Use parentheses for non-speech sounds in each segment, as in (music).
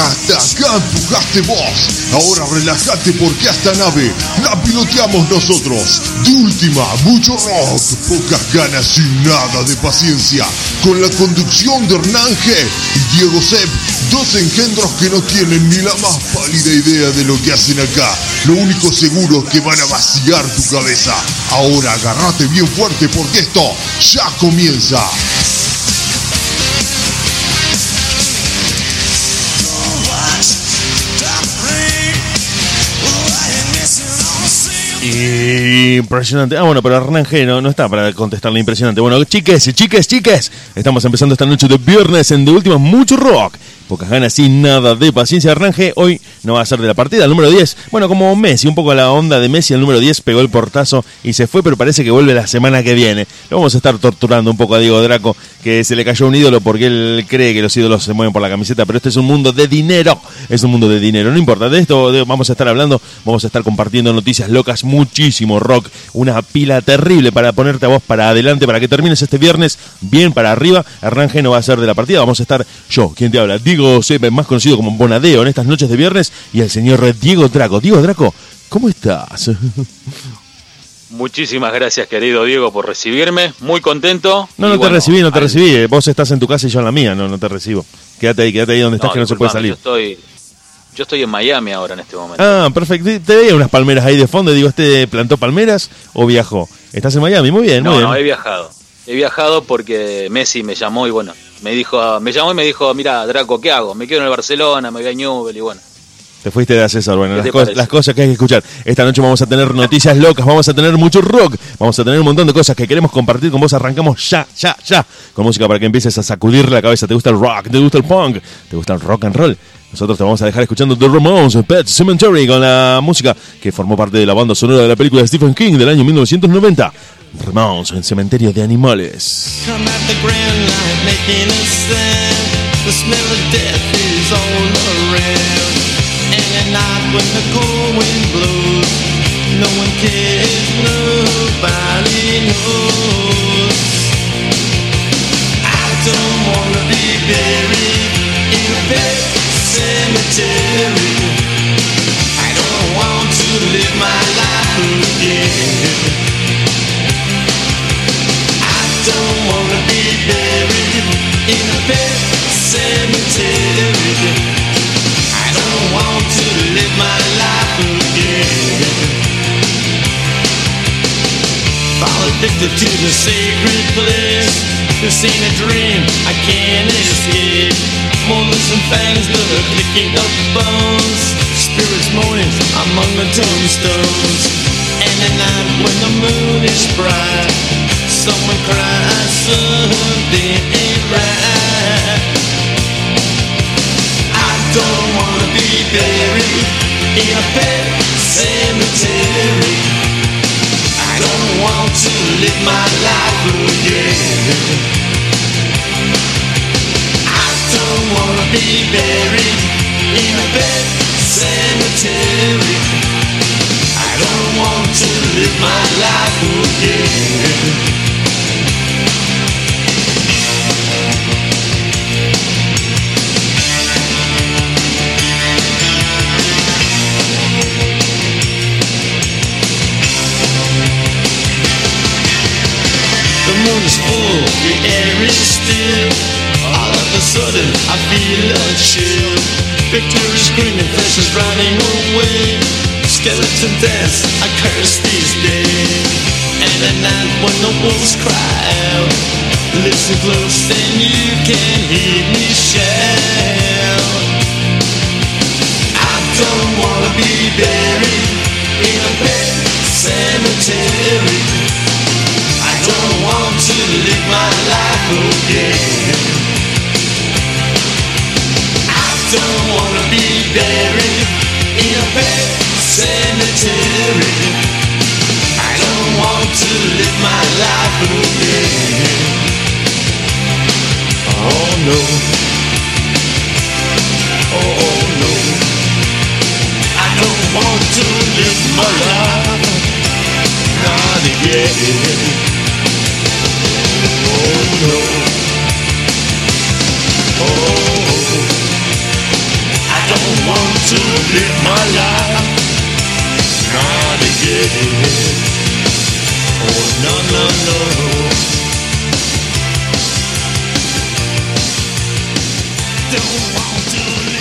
Hasta acá empujaste vos. Ahora relájate porque esta nave la piloteamos nosotros. De última, mucho rock, pocas ganas y nada de paciencia. Con la conducción de Hernán G y Diego Sepp, dos engendros que no tienen ni la más pálida idea de lo que hacen acá. Lo único seguro es que van a vaciar tu cabeza. Ahora agárrate bien fuerte porque esto ya comienza. Impresionante. Ah, bueno, pero Hernán no, no está para contestarle impresionante. Bueno, chiques, chiques, chiques. Estamos empezando esta noche de viernes en De Última Mucho Rock pocas ganas y nada de paciencia. Arrange hoy no va a ser de la partida. El número 10, bueno, como Messi, un poco a la onda de Messi, el número 10 pegó el portazo y se fue, pero parece que vuelve la semana que viene. Lo vamos a estar torturando un poco a Diego Draco, que se le cayó un ídolo porque él cree que los ídolos se mueven por la camiseta, pero este es un mundo de dinero. Es un mundo de dinero. No importa, de esto vamos a estar hablando, vamos a estar compartiendo noticias locas, muchísimo rock, una pila terrible para ponerte a vos para adelante, para que termines este viernes bien para arriba. Arrange no va a ser de la partida, vamos a estar yo, quien te habla, Diego Diego más conocido como Bonadeo en estas noches de viernes, y el señor Diego Draco. Diego Draco, ¿cómo estás? Muchísimas gracias, querido Diego, por recibirme. Muy contento. No, no te recibí, no te recibí. Vos estás en tu casa y yo en la mía, no, no te recibo. Quédate ahí, quédate ahí donde estás, que no se puede salir. Yo estoy, yo estoy en Miami ahora en este momento. Ah, perfecto. Te veía unas palmeras ahí de fondo. Digo, ¿este plantó palmeras o viajó? ¿Estás en Miami? Muy bien, no, muy bien. No, he viajado. He viajado porque Messi me llamó y bueno, me dijo, me llamó y me dijo, mira, Draco, ¿qué hago? Me quedo en el Barcelona, me voy a Newell y bueno. Te fuiste de César, bueno, las, cosas, las cosas que hay que escuchar. Esta noche vamos a tener noticias locas, vamos a tener mucho rock, vamos a tener un montón de cosas que queremos compartir con vos. Arrancamos ya, ya, ya, con música para que empieces a sacudir la cabeza. ¿Te gusta el rock? ¿Te gusta el punk? ¿Te gusta el rock and roll? Nosotros te vamos a dejar escuchando The Ramones, Pet Cemetery, con la música que formó parte de la banda sonora de la película de Stephen King del año 1990. Ramones en Cementerio de Animales. The night when the cold wind blows, no one cares, nobody knows. I don't wanna be buried in a pet cemetery. I don't want to live my life again. I don't wanna be buried in a pet cemetery. Addicted to the sacred place. This ain't a dream, I can't escape. Than some fangs that are clicking up bones. Spirits moaning among the tombstones. And at night when the moon is bright, someone cries something ain't right don't wanna be buried in a pet cemetery. I don't want to live my life again. I don't wanna be buried in a pet cemetery. I don't want to live my life again. The air is still. All of a sudden, I feel a chill. Victory screaming, flesh is running away. Skeleton dance, I curse these days. And at night when the wolves cry out, listen close and you can hear me shout. I don't wanna be buried in a pet cemetery to live my life again. I don't wanna be buried in a cemetery. I don't want to live my life again. Oh no. Oh no. I don't want to live my life not again. Oh no no no. Don't want to live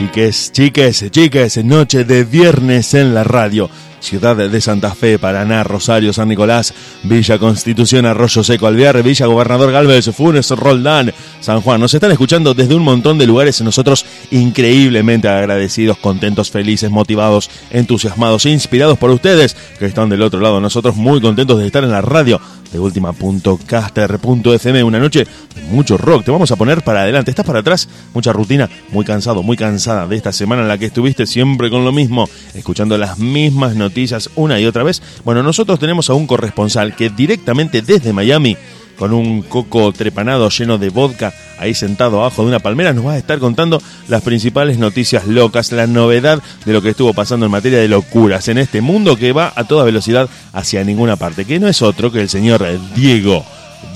Chiques, chiques, chiques, noche de viernes en la radio. Ciudad de Santa Fe, Paraná, Rosario, San Nicolás, Villa Constitución, Arroyo Seco, Alvear, Villa Gobernador Galvez, Funes, Roldán, San Juan. Nos están escuchando desde un montón de lugares, nosotros increíblemente agradecidos, contentos, felices, motivados, entusiasmados, inspirados por ustedes que están del otro lado. Nosotros muy contentos de estar en la radio de última.caster.fm. Una noche de mucho rock. Te vamos a poner para adelante. Estás para atrás, mucha rutina, muy cansado, muy cansada de esta semana en la que estuviste siempre con lo mismo, escuchando las mismas noticias una y otra vez. Bueno, nosotros tenemos a un corresponsal que directamente desde Miami con un coco trepanado lleno de vodka, ahí sentado abajo de una palmera, nos va a estar contando las principales noticias locas, la novedad de lo que estuvo pasando en materia de locuras en este mundo que va a toda velocidad hacia ninguna parte, que no es otro que el señor Diego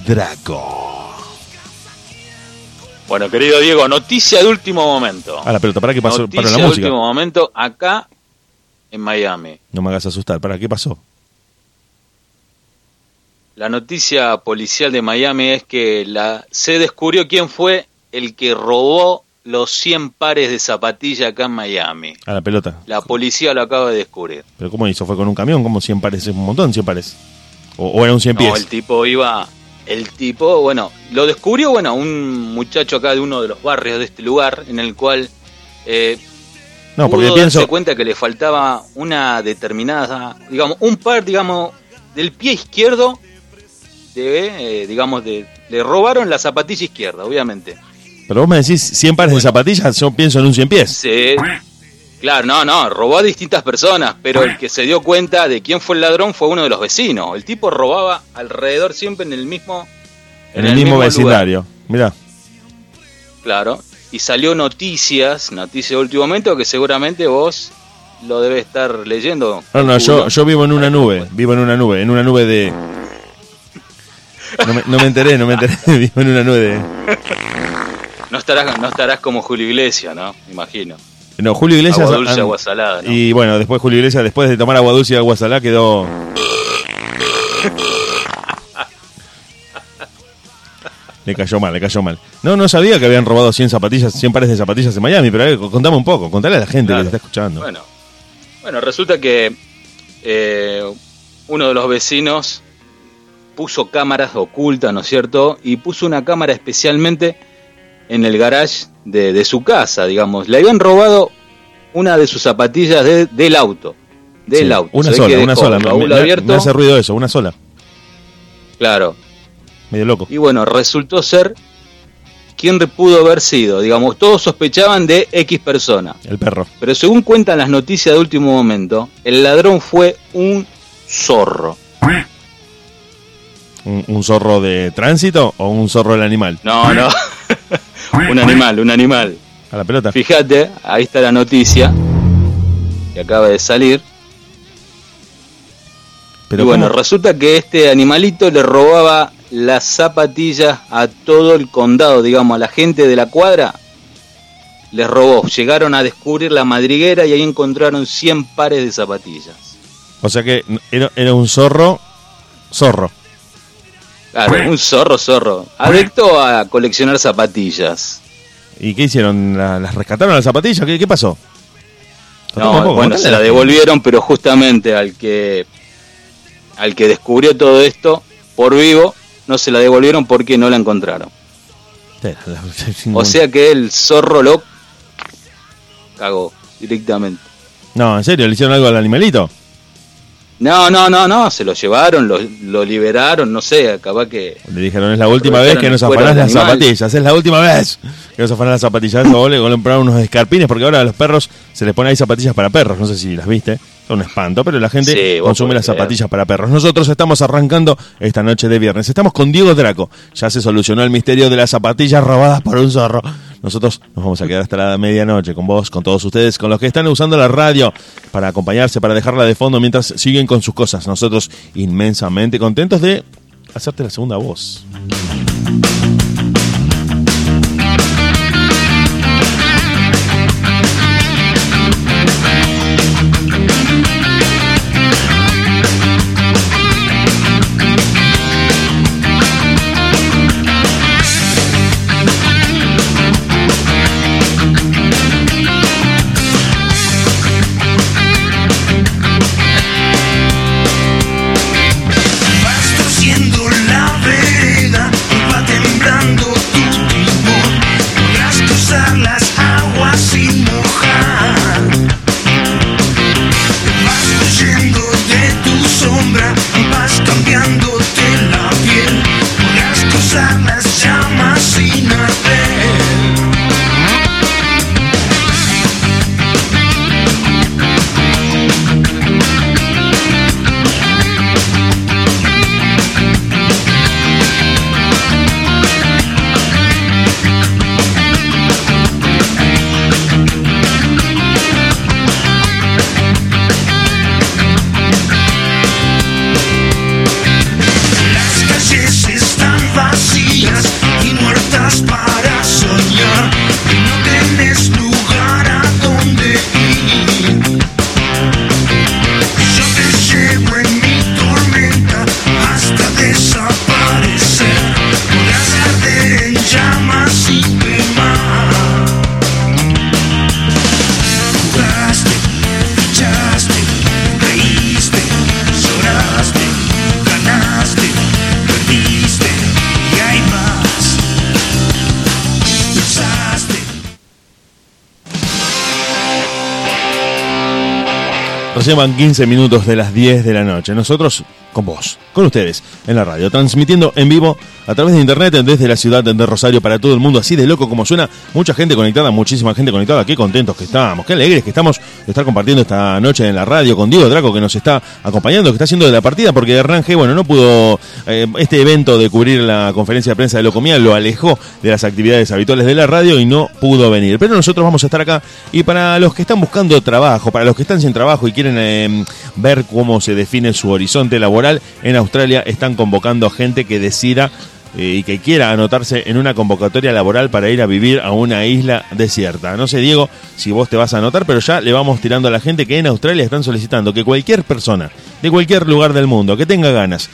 Draco. Bueno, querido Diego, noticia de último momento. A la pelota, ¿para qué pasó? Noticia para la de música. último momento acá en Miami. No me hagas asustar, ¿para qué pasó? La noticia policial de Miami es que la, se descubrió quién fue el que robó los 100 pares de zapatillas acá en Miami. A la pelota. La policía lo acaba de descubrir. ¿Pero cómo hizo? ¿Fue con un camión? ¿Cómo 100 pares? Es un montón, 100 pares. ¿O, o era un 100 pies? No, el tipo iba. El tipo, bueno, lo descubrió, bueno, un muchacho acá de uno de los barrios de este lugar, en el cual eh, no, porque pudo pienso... darse cuenta que le faltaba una determinada, digamos, un par, digamos, del pie izquierdo, de, eh, digamos, de, le robaron la zapatilla izquierda, obviamente. Pero vos me decís 100 pares de zapatillas, yo pienso en un 100 pies. Sí, claro, no, no, robó a distintas personas, pero el que se dio cuenta de quién fue el ladrón fue uno de los vecinos. El tipo robaba alrededor siempre en el mismo... En, el, mismo, vecindario. Mirá. Claro, y salió noticias, noticias de último momento que seguramente vos lo debes estar leyendo. No, no, yo, yo vivo en una nube, vivo en una nube, en una nube de... No me, no me enteré, no me enteré, (laughs) vivo en una nube. No estarás, no estarás como Julio Iglesias, ¿no? Me Imagino. No, Julio Iglesias... Agua dulce, ah, agua salada, ¿no? Y bueno, después Julio Iglesias, después de tomar agua dulce y agua salada, quedó... (laughs) Le cayó mal, le cayó mal. No, no sabía que habían robado 100 zapatillas, 100 pares de zapatillas en Miami, pero a ver, contame un poco, contale a la gente Claro. que te está escuchando. Bueno, bueno, resulta que eh, uno de los vecinos puso cámaras ocultas, ¿no es cierto? Y puso una cámara especialmente en el garage de, de su casa, digamos. Le habían robado una de sus zapatillas de- del auto. Del Sí, auto. Una sola, que una sola. me- abierto. me hace ruido eso, una sola. Claro. Medio loco. Y bueno, resultó ser quien pudo haber sido. Digamos, todos sospechaban de X persona. El perro. Pero según cuentan las noticias de último momento, el ladrón fue un zorro. ¿Un, un zorro de tránsito o un zorro del animal? No, no. (laughs) un animal, un animal. A la pelota. Fíjate, ahí está la noticia que acaba de salir. Pero y bueno, ¿cómo? resulta que este animalito le robaba las zapatillas a todo el condado, digamos, a la gente de la cuadra. Les robó. Llegaron a descubrir la madriguera y ahí encontraron 100 pares de zapatillas. O sea que era, era un zorro, zorro. Claro, un zorro, zorro. Adicto a coleccionar zapatillas. Y ¿Y qué hicieron? ¿La- ¿Las rescataron las zapatillas? ¿Qué, qué pasó? No, poco, bueno, se la devolvieron, pero justamente al que al que descubrió todo esto por vivo, no se la devolvieron porque no la encontraron. O sea que el zorro lo cagó directamente. No, ¿en serio? ¿Le hicieron algo al animalito? No, no, no, no, se lo llevaron, lo, lo liberaron, no sé, acaba que... Le dijeron, es la última vez que nos afanás las animal. zapatillas, es la última vez que nos afanás las zapatillas. Eso, le compraron unos escarpines, porque ahora a los perros se les pone ahí zapatillas para perros, no sé si las viste, son un espanto, pero la gente Sí, consume las creer. zapatillas para perros. Nosotros estamos arrancando esta noche de viernes, estamos con Diego Draco, ya se solucionó el misterio de las zapatillas robadas por un zorro. Nosotros nos vamos a quedar hasta la medianoche con vos, con todos ustedes, con los que están usando la radio para acompañarse, para dejarla de fondo mientras siguen con sus cosas. Nosotros inmensamente contentos de hacerte la segunda voz. Llevan 15 minutos de las 10 de la noche. Nosotros con vos, con ustedes, en la radio, transmitiendo en vivo a través de internet desde la ciudad de Rosario para todo el mundo, así de loco como suena. Mucha gente conectada, muchísima gente conectada. Qué contentos que estamos, qué alegres que estamos de estar compartiendo esta noche en la radio con Diego Draco que nos está acompañando, que está haciendo de la partida, porque Range, bueno, no pudo, eh, este evento de cubrir la conferencia de prensa de Locomía lo alejó de las actividades habituales de la radio y no pudo venir. Pero nosotros vamos a estar acá y para los que están buscando trabajo, para los que están sin trabajo y quieren eh, ver cómo se define su horizonte laboral, en Australia están convocando a gente que decida y que quiera anotarse en una convocatoria laboral para ir a vivir a una isla desierta. No sé, Diego, si vos te vas a anotar, pero ya le vamos tirando a la gente que en Australia están solicitando que cualquier persona de cualquier lugar del mundo que tenga ganas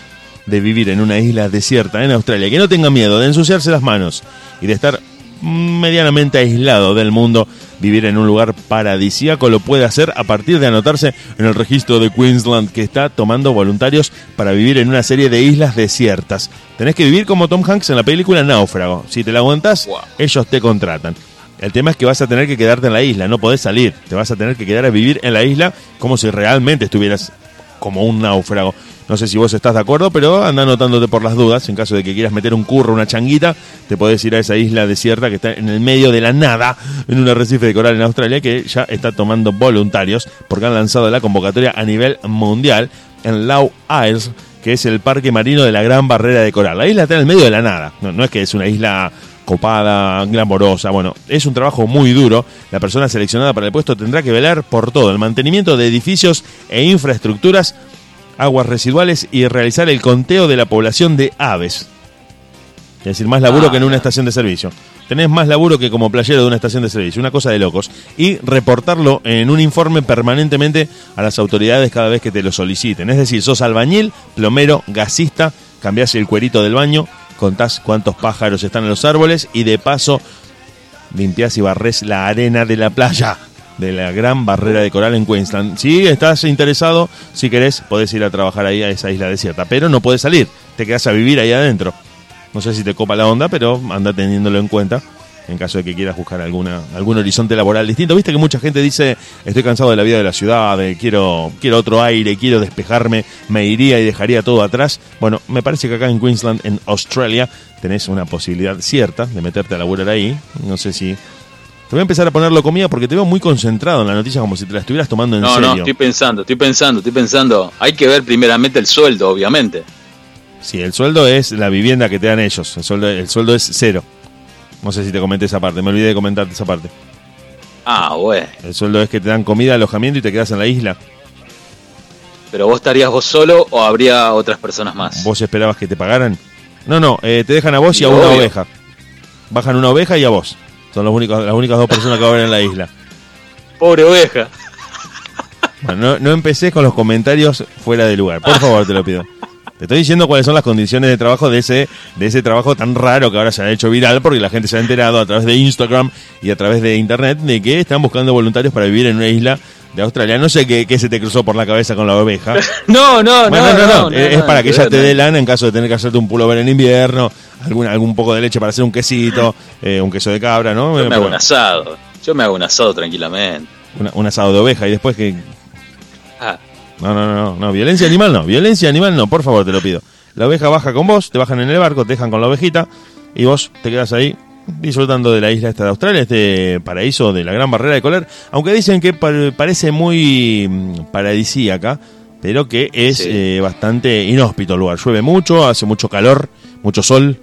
de vivir en una isla desierta en Australia, que no tenga miedo de ensuciarse las manos y de estar medianamente aislado del mundo, vivir en un lugar paradisíaco lo puede hacer a partir de anotarse en el registro de Queensland que está tomando voluntarios para vivir en una serie de islas desiertas. Tenés que vivir como Tom Hanks en la película Náufrago. Si te la aguantás, Wow. ellos te contratan. El tema es que vas a tener que quedarte en la isla, no podés salir. Te vas a tener que quedar a vivir en la isla como si realmente estuvieras como un náufrago. No sé si vos estás de acuerdo, pero anda anotándote por las dudas. En caso de que quieras meter un curro, una changuita, te podés ir a esa isla desierta que está en el medio de la nada, en un arrecife de coral en Australia, que ya está tomando voluntarios, porque han lanzado la convocatoria a nivel mundial en Lau Isles, que es el parque marino de la Gran Barrera de Coral. La isla está en el medio de la nada. No, no es que es una isla copada, glamorosa. Bueno, es un trabajo muy duro. La persona seleccionada para el puesto tendrá que velar por todo, el mantenimiento de edificios e infraestructuras, aguas residuales y realizar el conteo de la población de aves. Es decir, más laburo Ah, que en una ya. estación de servicio. Tenés más laburo que como playero de una estación de servicio, una cosa de locos. Y reportarlo en un informe permanentemente a las autoridades cada vez que te lo soliciten. Es decir, sos albañil, plomero, gasista, cambiás el cuerito del baño, contás cuántos pájaros están en los árboles y de paso limpias y barres la arena de la playa de la gran barrera de coral en Queensland. Si estás interesado, si querés, podés ir a trabajar ahí a esa isla desierta, pero no puedes salir, te quedas a vivir ahí adentro. No sé si te copa la onda, pero anda teniéndolo en cuenta en caso de que quieras buscar alguna, algún horizonte laboral distinto. Viste que mucha gente dice, estoy cansado de la vida de la ciudad, de quiero, quiero otro aire, quiero despejarme, me iría y dejaría todo atrás. Bueno, me parece que acá en Queensland, en Australia, tenés una posibilidad cierta de meterte a laburar ahí. No sé si... Te voy a empezar a ponerlo comida porque te veo muy concentrado en la noticia como si te la estuvieras tomando en No, serio. no, estoy pensando, estoy pensando, estoy pensando. Hay que ver primeramente el sueldo, obviamente. Sí, el sueldo es la vivienda que te dan ellos. El sueldo, el sueldo es cero. No sé si te comenté esa parte, me olvidé de comentarte esa parte. Ah, bueno. El sueldo es que te dan comida, alojamiento y te quedas en la isla. Pero vos estarías vos solo o habría otras personas más. ¿Vos esperabas que te pagaran? No, no, eh, te dejan a vos y a Obvio. una oveja. Bajan una oveja y a vos. Son los únicos, las únicas dos personas que va a haber en la isla. Pobre oveja. Bueno, no, no empecés con los comentarios fuera de lugar. Por favor, te lo pido. Te estoy diciendo cuáles son las condiciones de trabajo de ese, de ese trabajo tan raro que ahora se ha hecho viral porque la gente se ha enterado a través de Instagram y a través de internet de que están buscando voluntarios para vivir en una isla de Australia. No sé qué, qué se te cruzó por la cabeza con la oveja. (laughs) No, no, Bueno, no, no, no, es, es para que ella te dé la lana en caso de tener que hacerte un pullover en invierno, algún, algún poco de leche para hacer un quesito, eh, un queso de cabra, ¿no? Yo me hago un asado. Yo me hago un asado tranquilamente. una- un asado de oveja y después que... Ah, No, no, no, no, no, violencia animal no, violencia animal no, por favor, te lo pido. La oveja baja con vos, te bajan en el barco, te dejan con la ovejita y vos te quedas ahí disfrutando de la isla esta de Australia, este paraíso de la gran barrera de colar, aunque dicen que pa- parece muy mm, paradisíaca, pero que es Sí. eh, bastante inhóspito el lugar. Llueve mucho, hace mucho calor, mucho sol,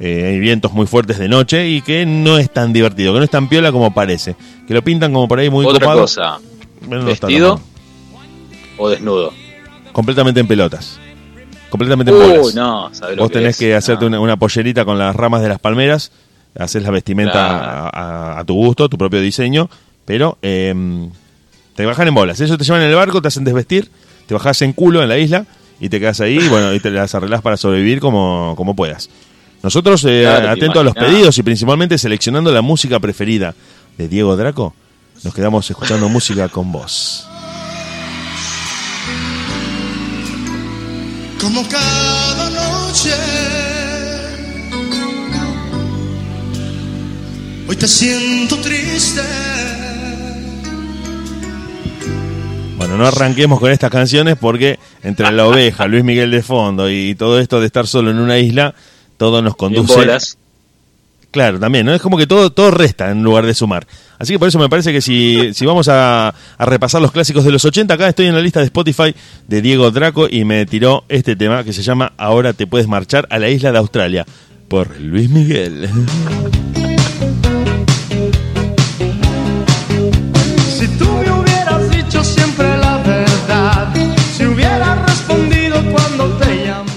eh, hay vientos muy fuertes de noche y que no es tan divertido, que no es tan piola como parece. Que lo pintan como por ahí muy otra copado. cosa. Bueno, ¿Vestido o desnudo? completamente en pelotas. Completamente en bolas. no, ¿sabés lo Vos tenés es? que hacerte No. una, una pollerita con las ramas de las palmeras, haces la vestimenta Claro. a, a- a tu gusto, tu propio diseño, pero eh, te bajan en bolas. Ellos te llevan en el barco, te hacen desvestir, te bajas en culo en la isla y te quedas ahí y bueno, y te las arreglás para sobrevivir como, como puedas. Nosotros, eh, Claro, atentos a los pedidos y principalmente seleccionando la música preferida de Diego Draco, nos quedamos escuchando música con vos. como cada noche. Hoy te siento triste. Bueno, no arranquemos con estas canciones porque entre la oveja, Luis Miguel de fondo y todo esto de estar solo en una isla, todo nos conduce. bolas. Claro, también, ¿no? Es como que todo, todo resta en lugar de sumar. Así que por eso me parece que si, si vamos a, a repasar los clásicos de los 80, acá estoy en la lista de Spotify de Diego Draco y me tiró este tema que se llama Ahora te puedes marchar a la isla de Australia por Luis Miguel.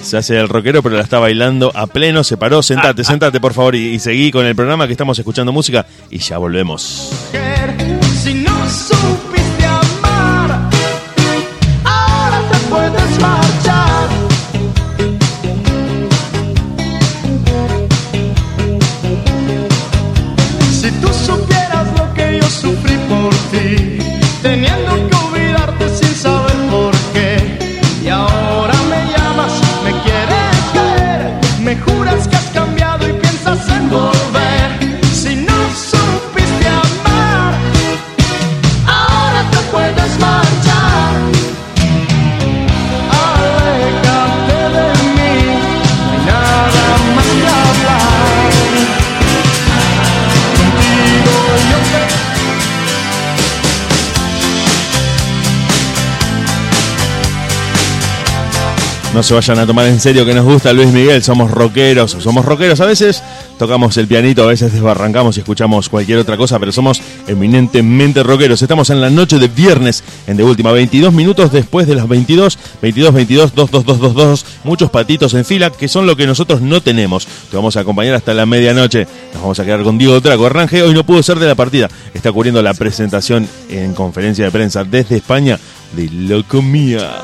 Se hace el rockero, pero la está bailando a pleno. Se paró, sentate, sentate, por favor, y, y seguí con el programa que estamos escuchando música y ya volvemos. Si no No se vayan a tomar en serio que nos gusta Luis Miguel, somos rockeros, somos rockeros a veces, tocamos el pianito, a veces desbarrancamos y escuchamos cualquier otra cosa, pero somos eminentemente rockeros. Estamos en la noche de viernes, en de última, 22 minutos después de las 22, 22, 22, 2, 2, 2, 2, 2, muchos patitos en fila, que son lo que nosotros no tenemos. Te vamos a acompañar hasta la medianoche. Nos vamos a quedar con Diego Traco. Arrange hoy no pudo ser de la partida. Está cubriendo la presentación en conferencia de prensa desde España de Locomía.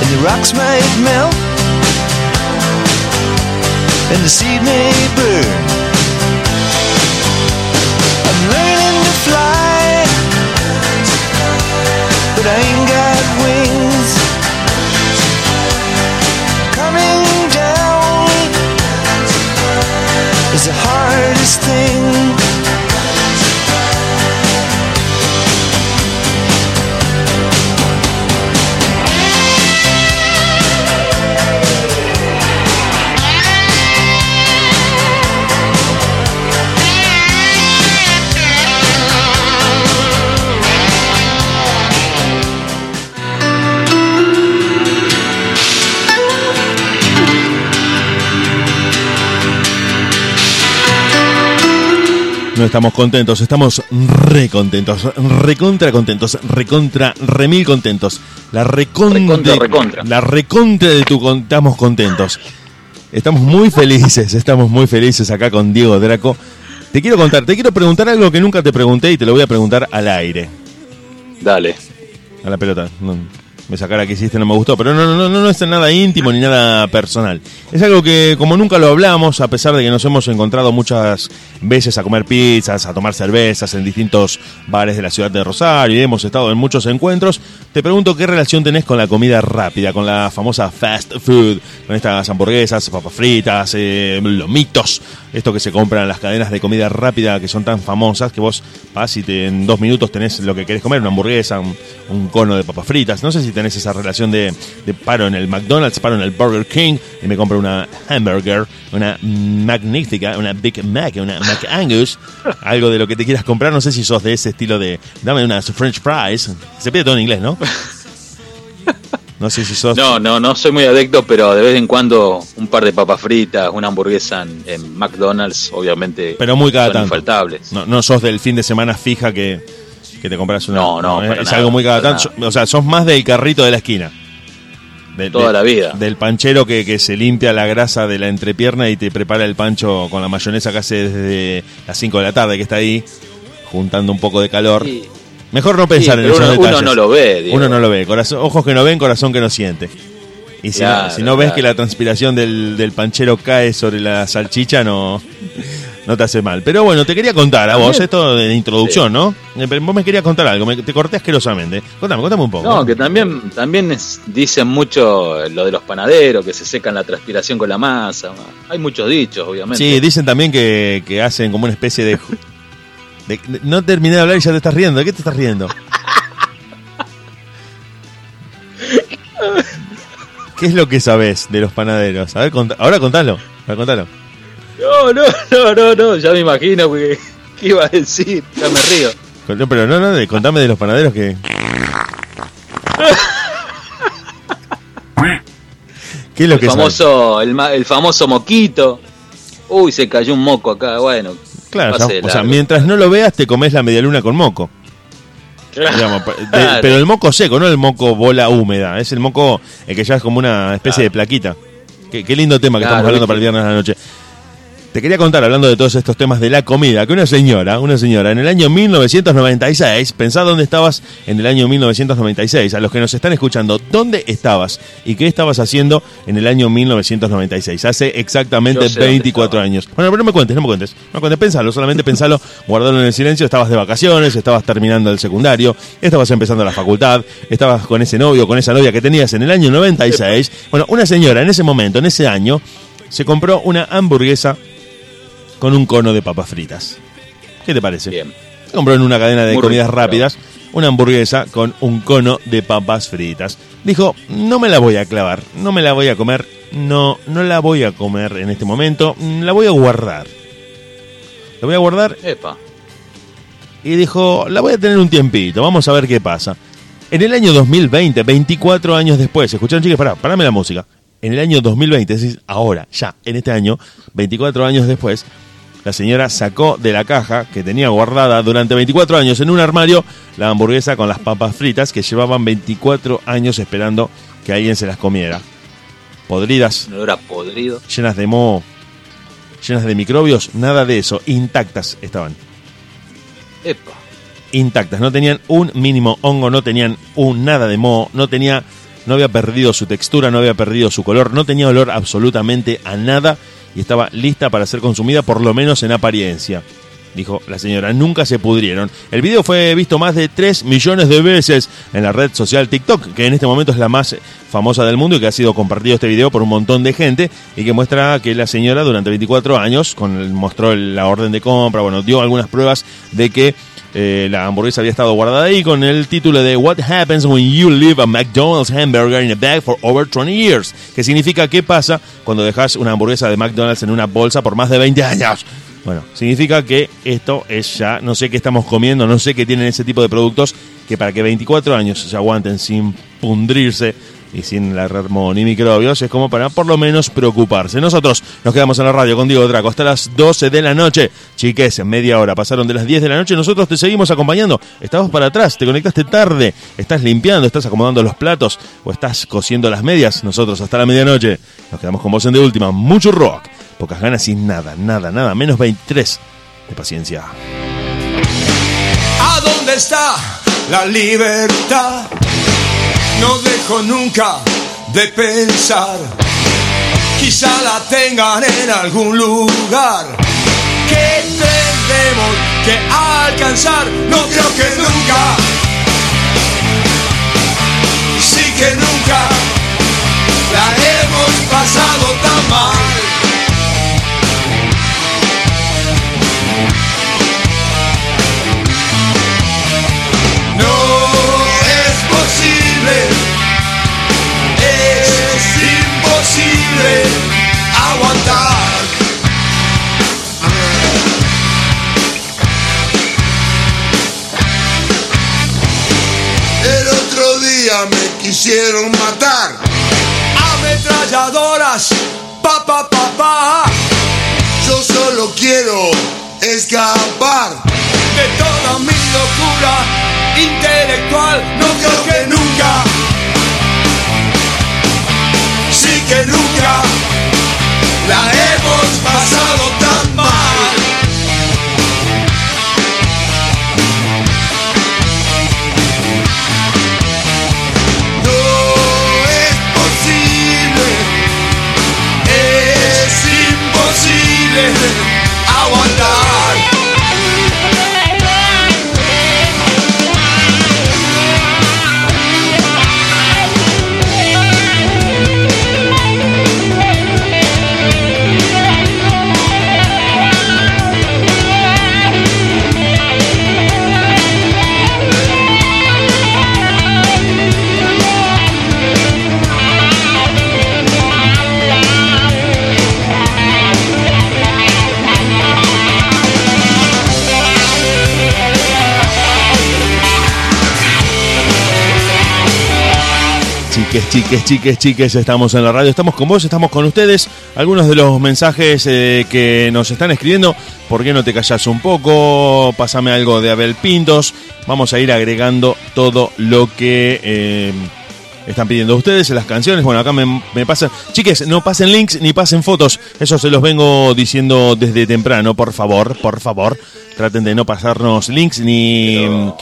and the rocks might melt, and the seed may burn. I'm learning to fly, but I ain't got wings. Coming down is the hardest thing. No estamos contentos, estamos re contentos, recontra contentos, recontra remil contentos. La recontra, Recontra, recontra. La recontra de tu con- estamos contentos. Estamos muy felices, estamos muy felices acá con Diego Draco. Te quiero contar, te quiero preguntar algo que nunca te pregunté y te lo voy a preguntar al aire. Dale. A la pelota. No, me sacara que hiciste no me gustó, pero no, no, no, no es nada íntimo ni nada personal. Es algo que como nunca lo hablamos, a pesar de que nos hemos encontrado muchas veces a comer pizzas, a tomar cervezas en distintos bares de la ciudad de Rosario y hemos estado en muchos encuentros, te pregunto qué relación tenés con la comida rápida, con la famosa fast food, con estas hamburguesas, papas fritas, eh, lomitos, esto que se compran en las cadenas de comida rápida que son tan famosas que vos vas y en dos minutos tenés lo que querés comer, una hamburguesa, un, un cono de papas fritas. No sé si tenés esa relación de, de paro en el McDonald's, paro en el Burger King y me compro una hamburger, una magnífica, una Big Mac, una Mac (laughs) Angus, algo de lo que te quieras comprar. No sé si sos de ese estilo de dame unas French fries. Se pide todo en inglés, ¿no? (laughs) No sé si sos. No, no, no soy muy adicto, pero de vez en cuando un par de papas fritas, una hamburguesa en, en McDonald's, obviamente. Pero muy cada son tanto. infaltables. No, no sos del fin de semana fija que, que te compras una. No, no, es, para es nada, algo muy cada tanto. O sea, sos más del carrito de la esquina. De- Toda de- la vida. Del panchero que, que se limpia la grasa de la entrepierna y te prepara el pancho con la mayonesa que hace desde las 5 de la tarde, que está ahí, juntando un poco de calor. Sí. Mejor no pensar Sí, en pero esos uno- uno detalles. no lo ve, Diego. Uno no lo ve. Corazón, ojos que no ven, corazón que no siente. Y si, no, si no ves claro. que la transpiración del, del panchero cae sobre la salchicha, no, no te hace mal. Pero bueno, te quería contar a vos, esto de introducción, ¿no? Eh, Vos me querías contar algo, me- te corté asquerosamente. Contame, contame un poco. No, que también, también es- dicen mucho lo de los panaderos, que se secan la transpiración con la masa. Hay muchos dichos, obviamente. Sí, dicen también que, que hacen como una especie de, de- de- No terminé de hablar y ya te estás riendo. ¿De qué te estás riendo? (laughs) ¿Qué es lo que sabes de los panaderos? A ver, ahora contalo. A ver, contalo. No, no, no, no, no, ya me imagino que, qué iba a decir, ya me río. Contá- Pero no, no, contame de los panaderos que... ¿Qué es lo El que famoso, el, el famoso moquito. Uy, se cayó un moco acá, bueno. Claro, o sea, mientras no lo veas te comes la medialuna con moco. digamos, pa- de- Claro. pero el moco seco, no el moco bola húmeda, es el moco el que ya es como una especie de plaquita. Qué, qué lindo tema que Claro, estamos hablando para el viernes a la noche. Te quería contar, hablando de todos estos temas de la comida, que una señora, una señora, en el año 1996, pensá dónde estabas en el año 1996, a los que nos están escuchando, ¿dónde estabas y qué estabas haciendo en el año 1996? Hace exactamente Yo sé dónde 24 estaba. años. Bueno, pero no me cuentes, no me cuentes, no me cuentes, pensalo, solamente pensalo, (laughs) guardalo en el silencio, estabas de vacaciones, estabas terminando el secundario, estabas empezando la facultad, estabas con ese novio, con esa novia que tenías en el año 96. Bueno, una señora en ese momento, en ese año, se compró una hamburguesa con un cono de papas fritas. ¿Qué te parece? Bien. Se compró en una cadena de Muy comidas rico, rápidas una hamburguesa con un cono de papas fritas. Dijo, no me la voy a clavar, no me la voy a comer, no, no la voy a comer en este momento, la voy a guardar. La voy a guardar Epa. y dijo, la voy a tener un tiempito, vamos a ver qué pasa. En el año 2020, 24 años después, escucharon chicos, pará, parame la música. En el año 2020, es decir, ahora, ya, en este año, 24 años después, la señora sacó de la caja que tenía guardada durante 24 años en un armario la hamburguesa con las papas fritas que llevaban 24 años esperando que alguien se las comiera. podridas, Un olor a podrido. llenas de moho, llenas de microbios, nada de eso, intactas estaban. Epa. Intactas, no tenían un mínimo hongo, no tenían un nada de moho, no tenía no había perdido su textura, no había perdido su color, no tenía olor absolutamente a nada y estaba lista para ser consumida por lo menos en apariencia. Dijo la señora, nunca se pudrieron. El video fue visto más de 3 millones de veces en la red social TikTok, que en este momento es la más famosa del mundo y que ha sido compartido este video por un montón de gente y que muestra que la señora durante 24 años, con mostró la orden de compra, bueno, dio algunas pruebas de que eh, la hamburguesa había estado guardada ahí con el título de What happens when you leave a McDonald's hamburger in a bag for over 20 years, que significa qué pasa cuando dejas una hamburguesa de McDonald's en una bolsa por más de 20 años. Bueno, significa que esto es ya, no sé qué estamos comiendo, no sé qué tienen ese tipo de productos que para que 24 años se aguanten sin pudrirse y sin largar moho ni microbios, es como para por lo menos preocuparse. Nosotros nos quedamos en la radio con Diego Draco hasta las 12 de la noche. Chiques, en media hora pasaron de las 10 de la noche, nosotros te seguimos acompañando. Estabas para atrás, te conectaste tarde, estás limpiando, estás acomodando los platos o estás cosiendo las medias. Nosotros hasta la medianoche nos quedamos con vos en de última. Mucho rock, pocas ganas y nada, nada, nada, menos 23 de paciencia. ¿A dónde está la libertad? No dejo nunca de pensar. Quizá la tengan en algún lugar. Que tendremos que alcanzar. No creo que nunca. Sí que nunca la hemos pasado tan mal. Aguantar. El otro día me quisieron matar. Ametralladoras, pa pa pa pa, Yo solo quiero escapar. de toda mi locura intelectual. No creo que nunca, que nunca la hemos pasado Chiques, chiques, chiques, chiques, estamos en la radio, estamos con vos, estamos con ustedes. Algunos de los mensajes eh, que nos están escribiendo, ¿por qué no te callas un poco? Pásame algo de Abel Pintos. Vamos a ir agregando todo lo que eh, están pidiendo ustedes en las canciones. Bueno, acá me, me pasan. Chiques, no pasen links ni pasen fotos. Eso se los vengo diciendo desde temprano, por favor, por favor. Traten de no pasarnos links ni.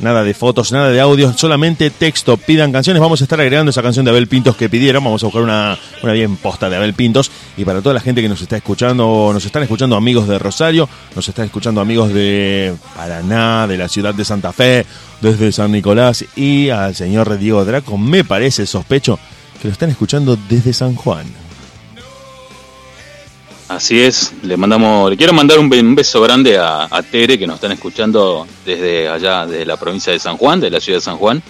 Nada de fotos, nada de audio, solamente texto. Pidan canciones. Vamos a estar agregando esa canción de Abel Pintos que pidieron. Vamos a buscar una, una bien posta de Abel Pintos. Y para toda la gente que nos está escuchando, nos están escuchando amigos de Rosario, nos están escuchando amigos de Paraná, de la ciudad de Santa Fe, desde San Nicolás y al señor Diego Draco. Me parece sospecho que lo están escuchando desde San Juan. Así es, le mandamos, le quiero mandar un, be- un beso grande a, a Tere que nos están escuchando desde allá, desde la provincia de San Juan, de la ciudad de San Juan.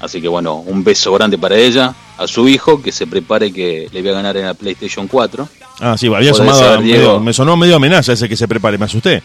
Así que bueno, un beso grande para ella, a su hijo que se prepare que le voy a ganar en la PlayStation 4. Ah, sí, había Podés sonado, saber, Diego. medio- me sonó medio amenaza ese que se prepare, me asusté.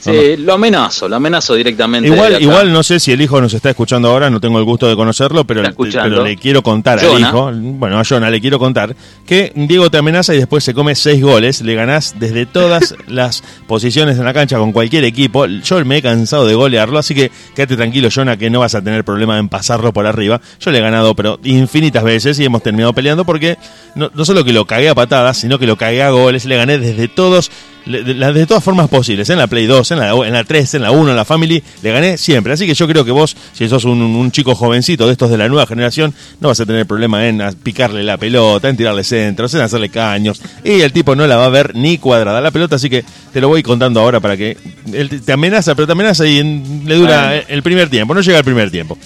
Sí, lo amenazo, lo amenazo directamente. Igual, igual no sé si el hijo nos está escuchando ahora, no tengo el gusto de conocerlo, pero, le quiero contar al hijo, bueno, a Jonah le quiero contar, que Diego te amenaza y después se come seis goles, le ganás desde todas (laughs) las posiciones en la cancha con cualquier equipo. Yo me he cansado de golearlo, así que quédate tranquilo, Jonah, que no vas a tener problema en pasarlo por arriba. Yo le he ganado, pero infinitas veces y hemos terminado peleando porque no, no solo que lo cagué a patadas, sino que lo cagué a goles, le gané desde todos le- de, todas formas posibles, en la Play 2, en la, en la 3, en la 1, en la Family, le gané siempre. Así que yo creo que vos, si sos un, un chico jovencito de estos de la nueva generación, no vas a tener problema en picarle la pelota, en tirarle centros, en hacerle caños. Y el tipo no la va a ver ni cuadrada la pelota, así que te lo voy contando ahora para que él te- amenaza, pero te amenaza y le dura el primer tiempo, no llega el primer tiempo.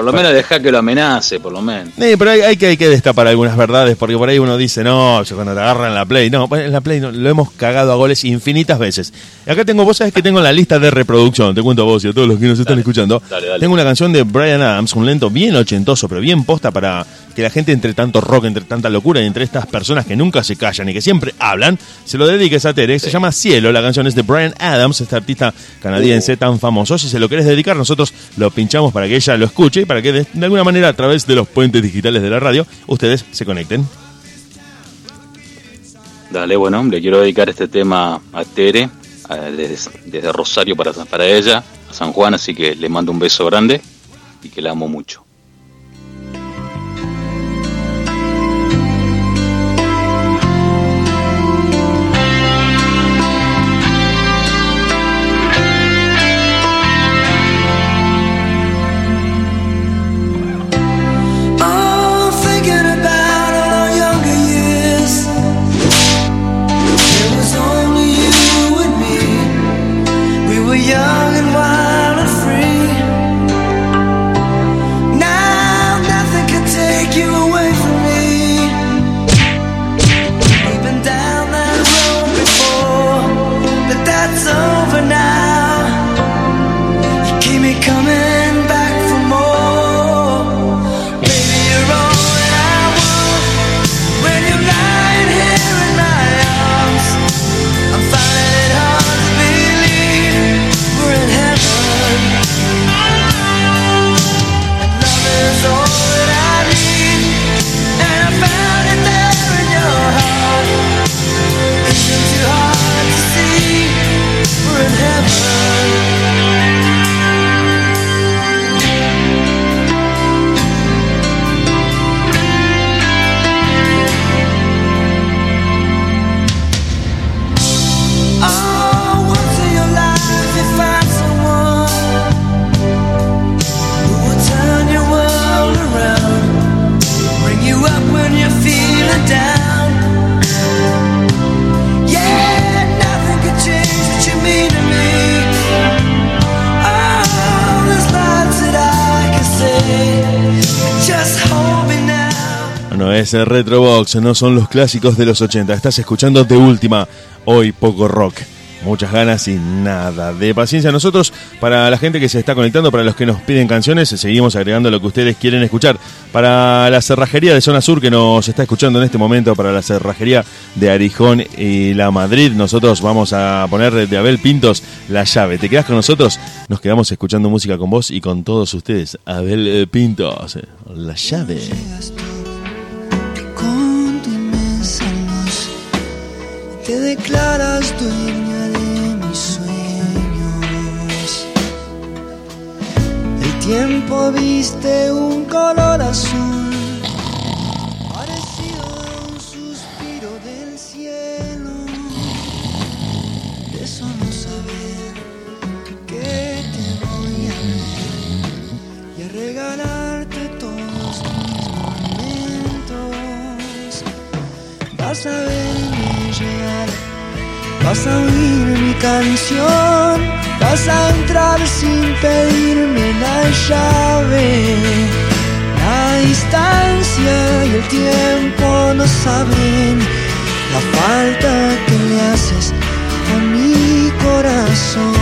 Por lo menos deja que lo amenace, por lo menos. Sí, pero hay, hay que, hay que destapar algunas verdades, porque por ahí uno dice, no, yo cuando te agarran la Play, no, en la Play no, lo hemos cagado a goles infinitas veces. Y acá tengo, vos sabés que tengo en la lista de reproducción, te cuento a vos y a todos los que nos están Dale, escuchando. dale, dale. Tengo una canción de Brian Adams, un lento bien ochentoso, pero bien posta para que la gente entre tanto rock, entre tanta locura y entre estas personas que nunca se callan y que siempre hablan, se lo dediques a Tere. Se llama Cielo, la canción es de Brian Adams, este artista canadiense tan famoso. Si se lo querés dedicar, nosotros lo pinchamos para que ella lo escuche para que de, alguna manera a través de los puentes digitales de la radio ustedes se conecten. Dale, bueno, le quiero dedicar este tema a Tere, a- desde, desde Rosario para, para ella, a San Juan, así que le mando un beso grande y que la amo mucho. Retrobox, no son los clásicos de los 80. Estás escuchando de última, hoy poco rock. Muchas ganas y nada de paciencia. Nosotros, para la gente que se está conectando, para los que nos piden canciones, seguimos agregando lo que ustedes quieren escuchar. Para la cerrajería de Zona Sur que nos está escuchando en este momento, para la cerrajería de Arijón y La Madrid, nosotros vamos a poner de Abel Pintos la llave. ¿Te quedas con nosotros? Nos quedamos escuchando música con vos y con todos ustedes. Abel eh, Pintos, eh, la llave. Te declaras dueña de mis sueños. El tiempo viste un color azul, parecido a un suspiro del cielo. De solo saber que te voy a ver y a regalarte todos mis momentos. Vas a llegar, vas a oír mi canción, vas a entrar sin pedirme la llave. La distancia y el tiempo no saben la falta que le haces a mi corazón.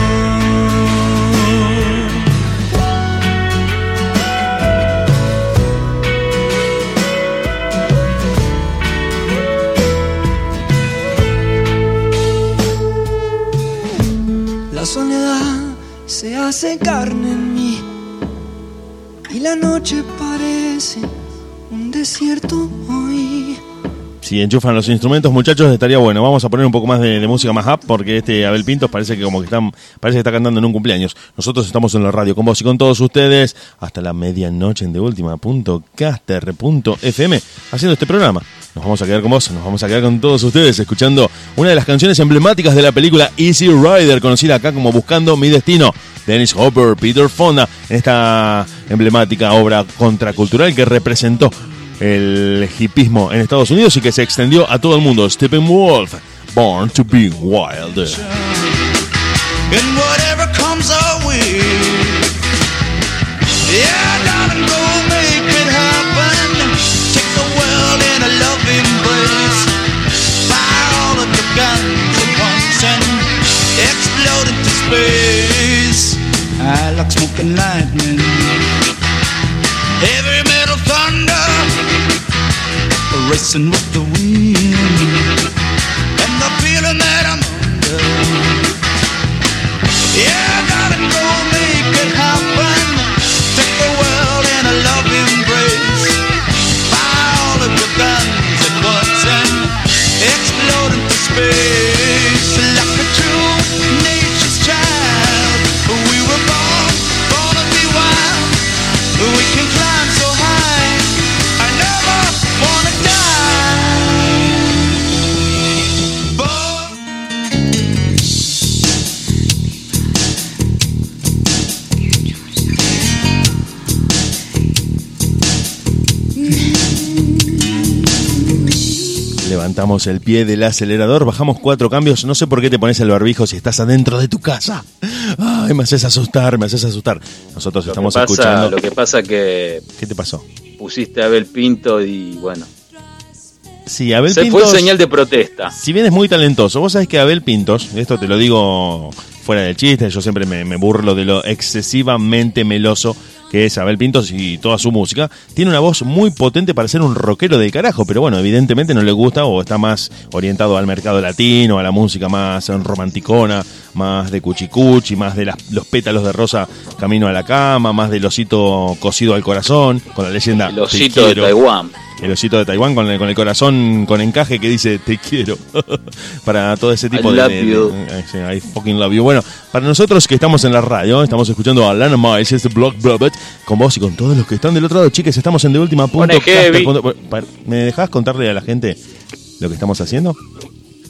Soledad se hace carne en mí y la noche parece un desierto. Si enchufan los instrumentos, muchachos, estaría bueno. Vamos a poner un poco más de, música más up, porque este Abel Pintos parece que como que están, parece que está cantando en un cumpleaños. Nosotros estamos en la radio con vos y con todos ustedes hasta la medianoche en de última.caster.fm haciendo este programa. Nos vamos a quedar con vos, nos vamos a quedar con todos ustedes escuchando una de las canciones emblemáticas de la película Easy Rider, conocida acá como Buscando mi Destino. Dennis Hopper, Peter Fonda, en esta emblemática obra contracultural que representó el hipismo en Estados Unidos y que se extendió a todo el mundo. Steppenwolf, Born to be Wild. Racing with the Levantamos el pie del acelerador, bajamos cuatro cambios. No sé por qué te pones el barbijo si estás adentro de tu casa. Ay, me haces asustar, me haces asustar. Nosotros Lo que, estamos pasa, escuchando. lo que pasa que ¿Qué te pasó? pusiste a Abel Pinto y bueno. Sí, Abel se Pintos. fue señal de protesta. Si bien es muy talentoso, vos sabés que Abel Pintos, esto te lo digo fuera del chiste, yo siempre me, me burlo de lo excesivamente meloso que es Abel Pintos y toda su música, tiene una voz muy potente para ser un rockero de carajo, pero bueno, evidentemente no le gusta o está más orientado al mercado latino, a la música más romanticona, más de cuchicuchi, más de las- los pétalos de rosa camino a la cama, más del osito cosido al corazón, con la leyenda El "Te osito de quiero". Taiwán. El osito de Taiwán con el, con el corazón con encaje que dice te quiero. (laughs) para todo ese tipo I de, love de- you. de- I fucking love you. Bueno, para nosotros que estamos en la radio, estamos escuchando a Lana Miles, este Block Robert, con vos y con todos los que están del otro lado. Chiques, estamos en de última punto. Caster punto- ¿Me dejás contarle a la gente lo que estamos haciendo?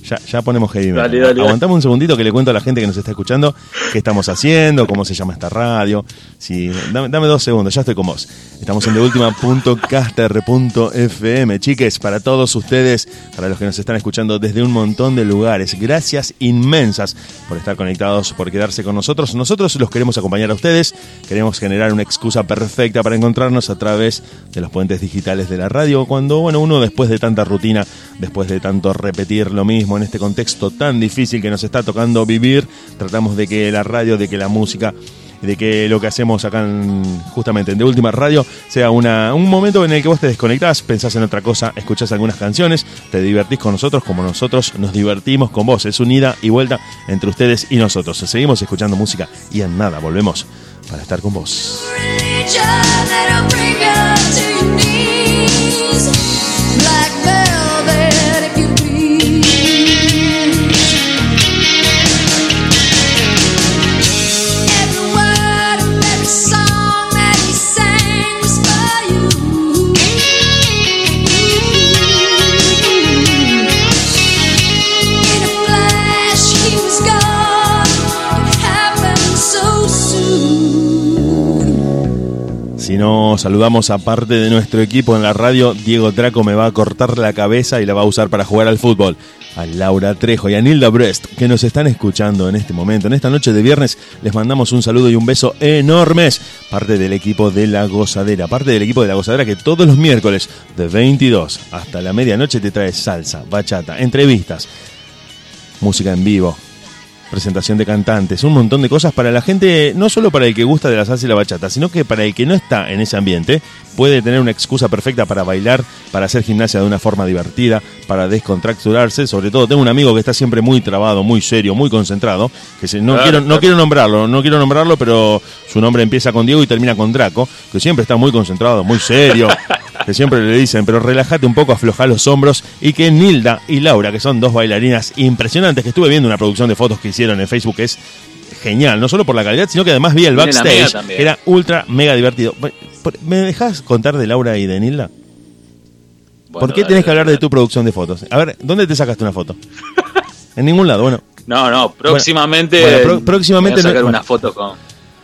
Ya, ya ponemos heavy metal. Dale, dale, Aguantame un segundito que le cuento a la gente que nos está escuchando qué estamos haciendo, cómo se llama esta radio. Sí, dame, dame dos segundos, ya estoy con vos. Estamos en deultima.caster.fm. Chiques, para todos ustedes, para los que nos están escuchando desde un montón de lugares, gracias inmensas por estar conectados, por quedarse con nosotros. Nosotros los queremos acompañar a ustedes, queremos generar una excusa perfecta para encontrarnos a través de los puentes digitales de la radio, cuando, bueno, uno después de tanta rutina, después de tanto repetir lo mismo en este contexto tan difícil que nos está tocando vivir, tratamos de que la radio, de que la música de que lo que hacemos acá en, justamente en De Última Radio sea una, un momento en el que vos te desconectás, pensás en otra cosa, escuchás algunas canciones, te divertís con nosotros como nosotros nos divertimos con vos. Es unida y vuelta entre ustedes y nosotros. Seguimos escuchando música y en nada volvemos para estar con vos. Religion Saludamos a parte de nuestro equipo en la radio, Diego Draco me va a cortar la cabeza y la va a usar para jugar al fútbol. A Laura Trejo y a Nilda Brest, que nos están escuchando en este momento, en esta noche de viernes, les mandamos un saludo y un beso enormes. Parte del equipo de La Gozadera, parte del equipo de La Gozadera que todos los miércoles de 22 hasta la medianoche te trae salsa, bachata, entrevistas, música en vivo, presentación de cantantes, un montón de cosas para la gente, no solo para el que gusta de la salsa y la bachata, sino que para el que no está en ese ambiente, puede tener una excusa perfecta para bailar, para hacer gimnasia de una forma divertida, para descontracturarse. Sobre todo, tengo un amigo que está siempre muy trabado, muy serio, muy concentrado, que se- no, quiero, no quiero nombrarlo, no quiero nombrarlo, pero su nombre empieza con Diego y termina con Draco, que siempre está muy concentrado, muy serio. (laughs) que siempre le dicen, pero relájate un poco, afloja los hombros, y que Nilda y Laura, que son dos bailarinas impresionantes, que estuve viendo una producción de fotos que hicieron en Facebook, que es genial, no solo por la calidad, sino que además vi el backstage, que era ultra mega divertido. ¿Me dejas contar de Laura y de Nilda? Bueno, ¿Por qué dale, tenés que hablar dale. de tu producción de fotos? A ver, ¿dónde te sacaste una foto? en ningún lado, bueno. No, no, próximamente. Bueno, próximamente voy a sacar no- una foto con,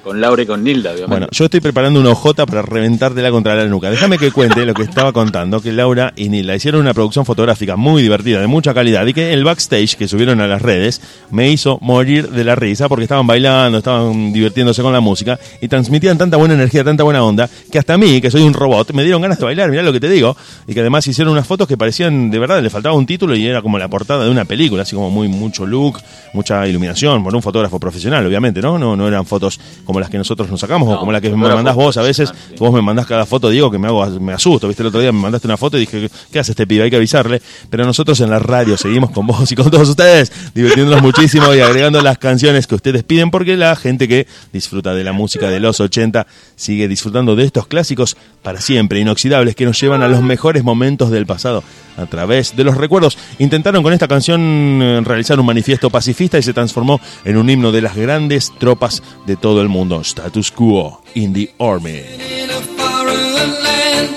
con Laura y con Nilda, obviamente. Bueno, yo estoy preparando una hojota para reventártela contra la nuca. Déjame que cuente lo que estaba contando, que Laura y Nilda hicieron una producción fotográfica muy divertida, de mucha calidad, y que el backstage que subieron a las redes me hizo morir de la risa porque estaban bailando, estaban divirtiéndose con la música y transmitían tanta buena energía, tanta buena onda, que hasta a mí, que soy un robot, me dieron ganas de bailar, mirá lo que te digo, y que además hicieron unas fotos que parecían, de verdad, le faltaba un título y era como la portada de una película, así como muy mucho look, mucha iluminación, por un fotógrafo profesional, obviamente, ¿no? No, no eran fotos como las que nosotros nos sacamos o como la que me mandás vos a veces, vos me mandás cada foto, Diego, que me hago, me asusto, viste, el otro día me mandaste una foto y dije, ¿qué hace este pibe? Hay que avisarle, pero nosotros en la radio seguimos con vos y con todos ustedes, divirtiéndonos muchísimo y agregando las canciones que ustedes piden, porque la gente que disfruta de la música de los 80 sigue disfrutando de estos clásicos para siempre, inoxidables, que nos llevan a los mejores momentos del pasado a través de los recuerdos. Intentaron con esta canción eh, realizar un manifiesto pacifista y se transformó en un himno de las grandes tropas de todo el mundo. Status quo in the army. in a foreign land.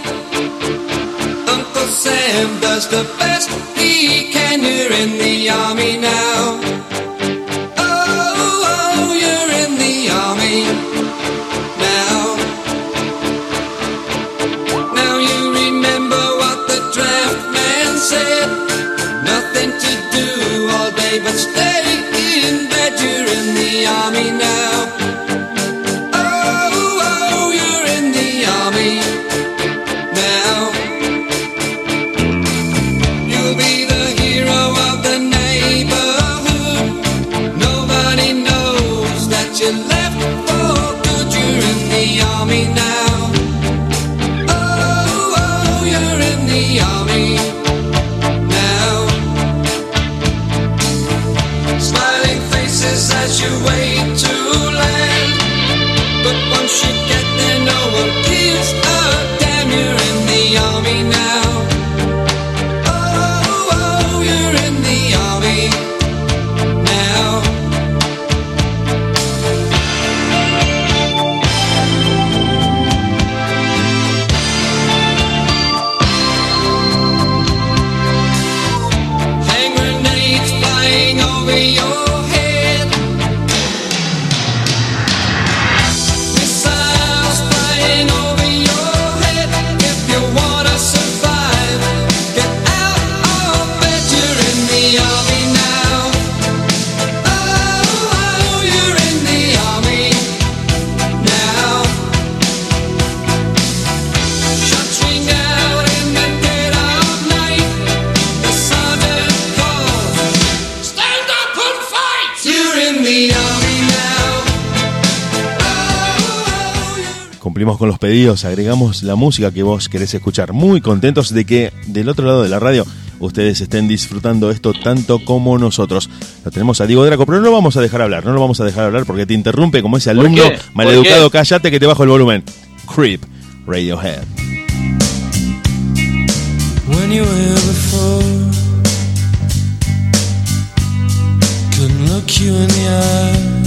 Uncle Sam does the best he can. In the army now. Pedidos, agregamos la música que vos querés escuchar. Muy contentos de que del otro lado de la radio ustedes estén disfrutando esto tanto como nosotros. Lo tenemos a Diego Draco, pero no lo vamos a dejar hablar, no lo vamos a dejar hablar porque te interrumpe como ese ¿Por alumno maleducado. Cállate que te bajo el volumen. Creep, Radiohead. when you were before. Couldn't look you in the eye.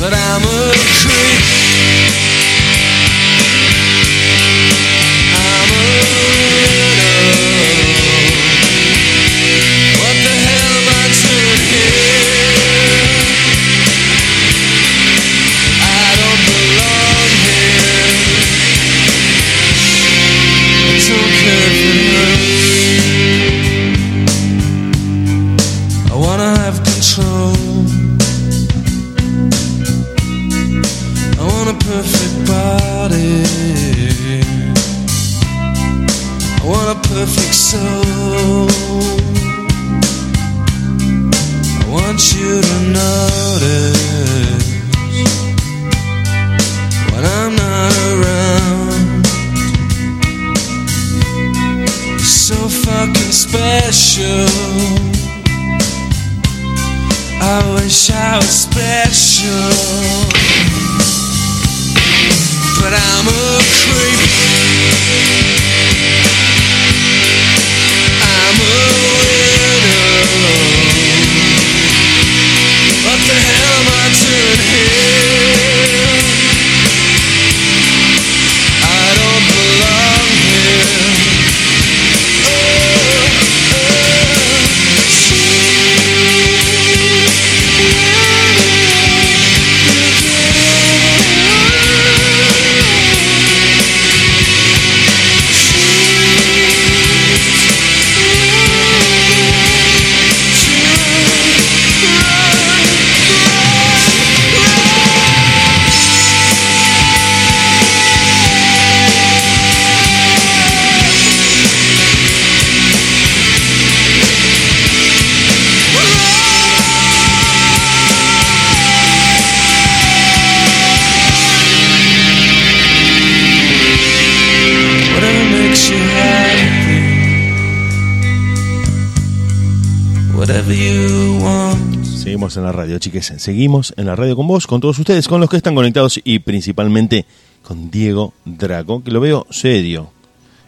But I'm a creep. I'm a so la radio, chiques. Seguimos en la radio con vos, con todos ustedes, con los que están conectados y principalmente con Diego Draco, que lo veo serio.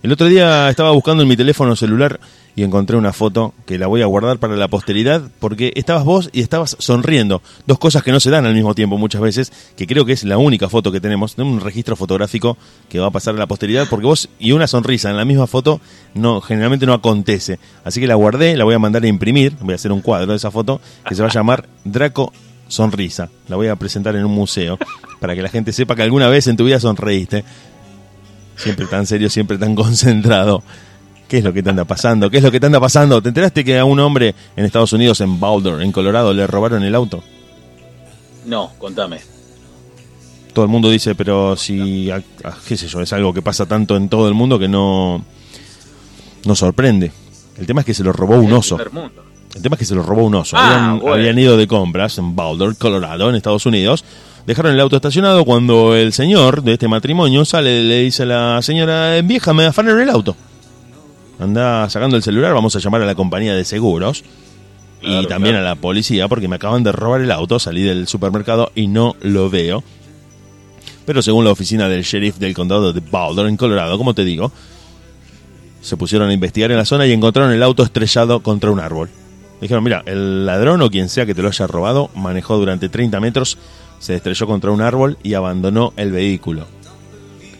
El otro día estaba buscando en mi teléfono celular y encontré una foto que la voy a guardar para la posteridad porque estabas vos y estabas sonriendo. Dos cosas que no se dan al mismo tiempo muchas veces, que creo que es la única foto que tenemos, un registro fotográfico que va a pasar a la posteridad porque vos y una sonrisa en la misma foto no generalmente no acontece. Así que la guardé, la voy a mandar a imprimir, voy a hacer un cuadro de esa foto que se va a llamar Draco Sonrisa. La voy a presentar en un museo para que la gente sepa que alguna vez en tu vida sonreíste. Siempre tan serio, siempre tan (laughs) concentrado. ¿Qué es lo que te anda pasando? ¿Qué es lo que te anda pasando? ¿Te enteraste que a un hombre en Estados Unidos, en Boulder, en Colorado, le robaron el auto? No, contame. Todo el mundo dice, pero si, a- a- qué sé yo, es algo que pasa tanto en todo el mundo que no, no sorprende. El tema es que se lo robó un oso. El tema es que se lo robó un oso. Ah, habían, bueno. habían ido de compras en Boulder, Colorado, en Estados Unidos. Dejaron el auto estacionado cuando el señor de este matrimonio sale, le dice a la señora, vieja, me afanan el auto. Anda sacando el celular, vamos a llamar a la compañía de seguros y también claro. a la policía porque me acaban de robar el auto, salí del supermercado y no lo veo. Pero según la oficina del sheriff del condado de Boulder, en Colorado, como te digo, se pusieron a investigar en la zona y encontraron el auto estrellado contra un árbol. Dijeron, mira, el ladrón o quien sea que te lo haya robado manejó durante 30 metros, se estrelló contra un árbol y abandonó el vehículo.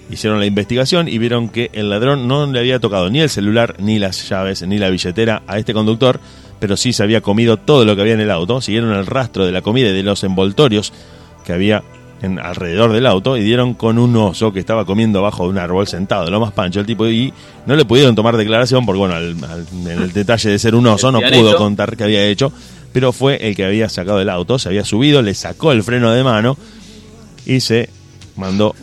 Hicieron la investigación y vieron que el ladrón no le había tocado ni el celular, ni las llaves, ni la billetera a este conductor, pero sí se había comido todo lo que había en el auto. Siguieron el rastro de la comida y de los envoltorios que había en, alrededor del auto y dieron con un oso que estaba comiendo abajo de un árbol sentado, lo más pancho el tipo, y no le pudieron tomar declaración porque, bueno, al- al- en el detalle de ser un oso no pudo contar qué había hecho, pero fue el que había sacado el auto, se había subido, le sacó el freno de mano y se mandó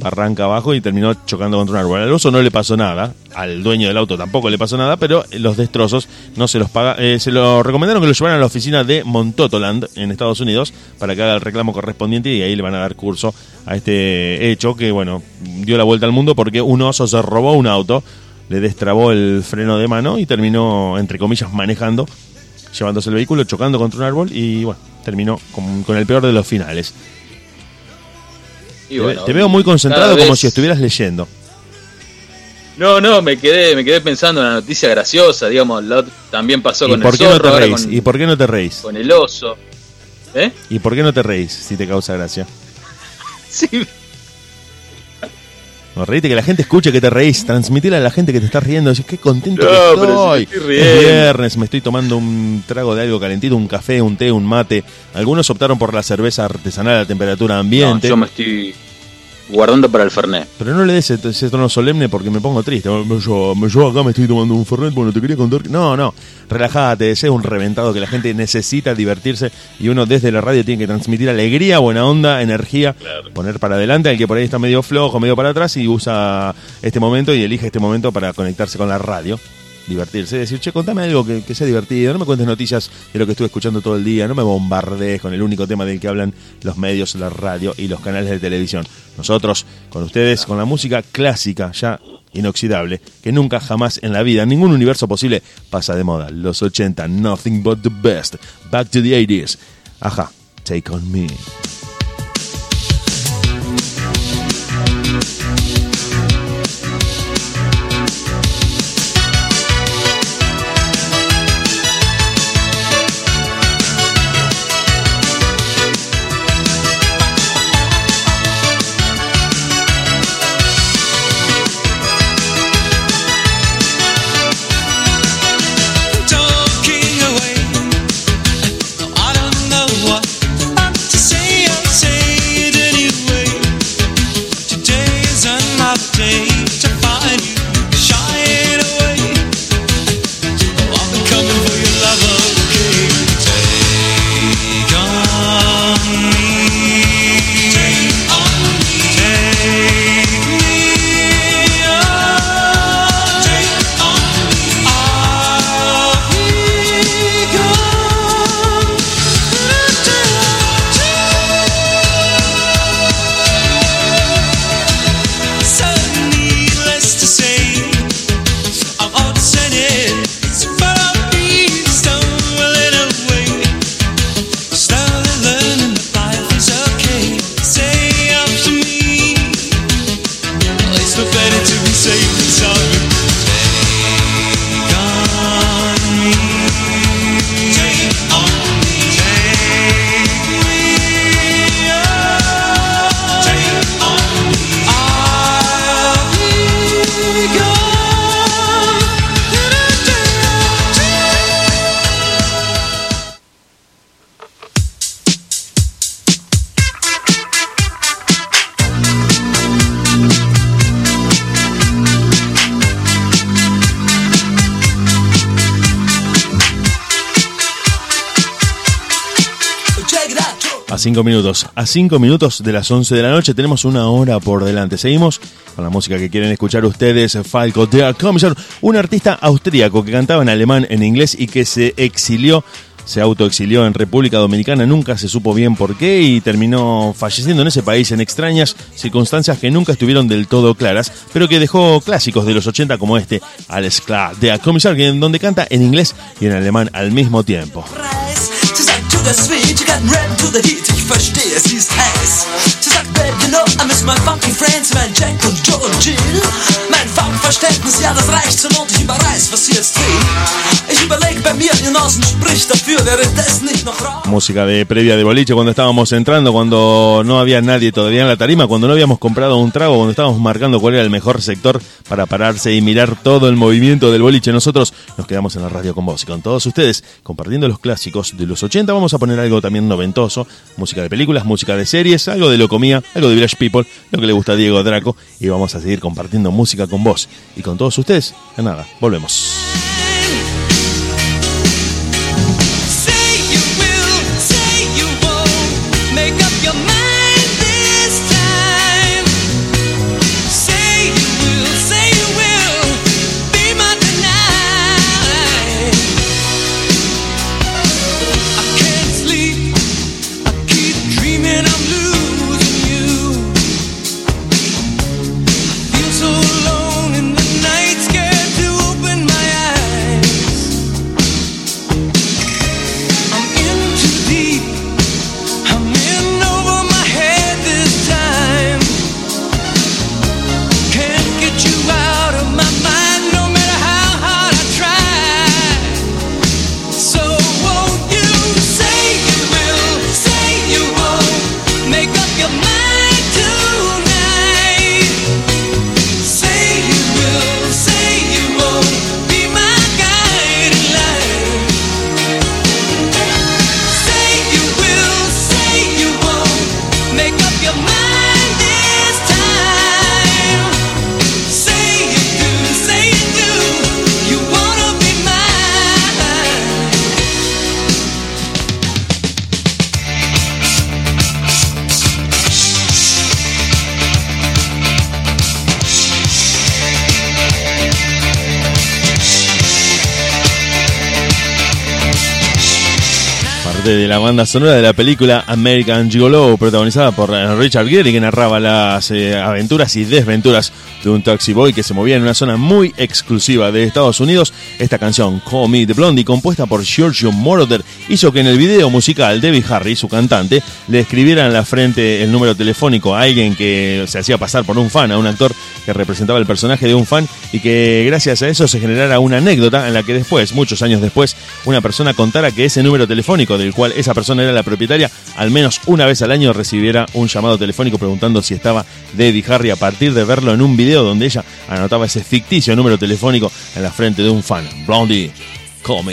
barranca abajo y terminó chocando contra un árbol. Al oso no le pasó nada, al dueño del auto tampoco le pasó nada, pero los destrozos no se los paga. eh, se lo recomendaron que lo llevaran a la oficina de Montotoland en Estados Unidos para que haga el reclamo correspondiente y ahí le van a dar curso a este hecho que, bueno, dio la vuelta al mundo porque un oso se robó un auto, le destrabó el freno de mano y terminó, entre comillas, manejando, llevándose el vehículo, chocando contra un árbol y, bueno, terminó con, con el peor de los finales. Y Te, bueno, te veo muy concentrado como si estuvieras leyendo. No, no, me quedé, me quedé pensando en la noticia graciosa, digamos, la ot- también pasó ¿Y con por el qué no zorro, te ahora reís? con, ¿Y por qué no te reís? con el oso. ¿Eh? ¿Y por qué no te reís si te causa gracia? (laughs) Sí. No, reíte que la gente escuche que te reís, transmitile a la gente que te estás riendo, decís, qué contento No, que si estoy. estoy es viernes, me estoy tomando un trago de algo calentito, un café, un té, un mate. Algunos optaron por la cerveza artesanal a temperatura No, ambiente. yo me estoy guardando para el Fernet. Pero no le des ese, ese tono solemne porque me pongo triste. Yo, yo acá me estoy tomando un Fernet, bueno, te quería contar. que- No, no, relájate, sé un reventado que la gente necesita divertirse y uno desde la radio tiene que transmitir alegría, buena onda, energía, poner para adelante al que por ahí está medio flojo, medio para atrás y usa este momento y elige este momento para conectarse con la radio. Divertirse, decir, che, contame algo que, sea divertido, no me cuentes noticias de lo que estuve escuchando todo el día, no me bombardees con el único tema del que hablan los medios, la radio y los canales de televisión. Nosotros, con ustedes, con la música clásica, ya inoxidable, que nunca jamás en la vida, en ningún universo posible, pasa de moda. Los 80, nothing but the best. Back to the 80s. Ajá, take on me. minutos. A 5 minutos de las 11 de la noche tenemos una hora por delante. Seguimos con la música que quieren escuchar ustedes. Falco de Commission, un artista austríaco que cantaba en alemán, en inglés y que se exilió se autoexilió en República Dominicana, nunca se supo bien por qué y terminó falleciendo en ese país en extrañas circunstancias que nunca estuvieron del todo claras, pero que dejó clásicos de los 80 como este, Alles klar, de Commissar, donde canta en inglés y en alemán al mismo tiempo. Preis. Sie sagt, to the sweet, you got red to the heat. Ich verstehe, sie ist heiß. You know, I miss my funky friends, mein Jack und Joe und Jill. Mein Funkverständnis, ja, das reicht zur Not, ich überreiß, was jetzt música de previa de boliche cuando estábamos entrando, cuando no había nadie todavía en la tarima, cuando no habíamos comprado un trago, cuando estábamos marcando cuál era el mejor sector para pararse y mirar todo el movimiento del boliche. Nosotros nos quedamos en la radio con vos y con todos ustedes, compartiendo los clásicos de los 80. Vamos a poner algo también noventoso, música de películas, música de series, algo de Locomía, algo de Village People, lo que le gusta a Diego Draco y vamos a seguir compartiendo música con vos y con todos ustedes. En nada, volvemos. De la banda sonora de la película American Gigolo, protagonizada por eh, Richard Gere, que narraba las eh, aventuras y desventuras de un taxi boy que se movía en una zona muy exclusiva de Estados Unidos. Esta canción, Call Me the Blondie, compuesta por Giorgio Moroder, hizo que en el video musical Debbie Harry, su cantante, le escribiera en la frente el número telefónico a alguien que se hacía pasar por un fan, a un actor que representaba el personaje de un fan, y que gracias a eso se generara una anécdota en la que después, muchos años después, una persona contara que ese número telefónico del cual esa persona era la propietaria, al menos una vez al año recibiera un llamado telefónico preguntando si estaba Debbie Harry a partir de verlo en un video donde ella anotaba ese ficticio número telefónico en la frente de un fan. Blondie, call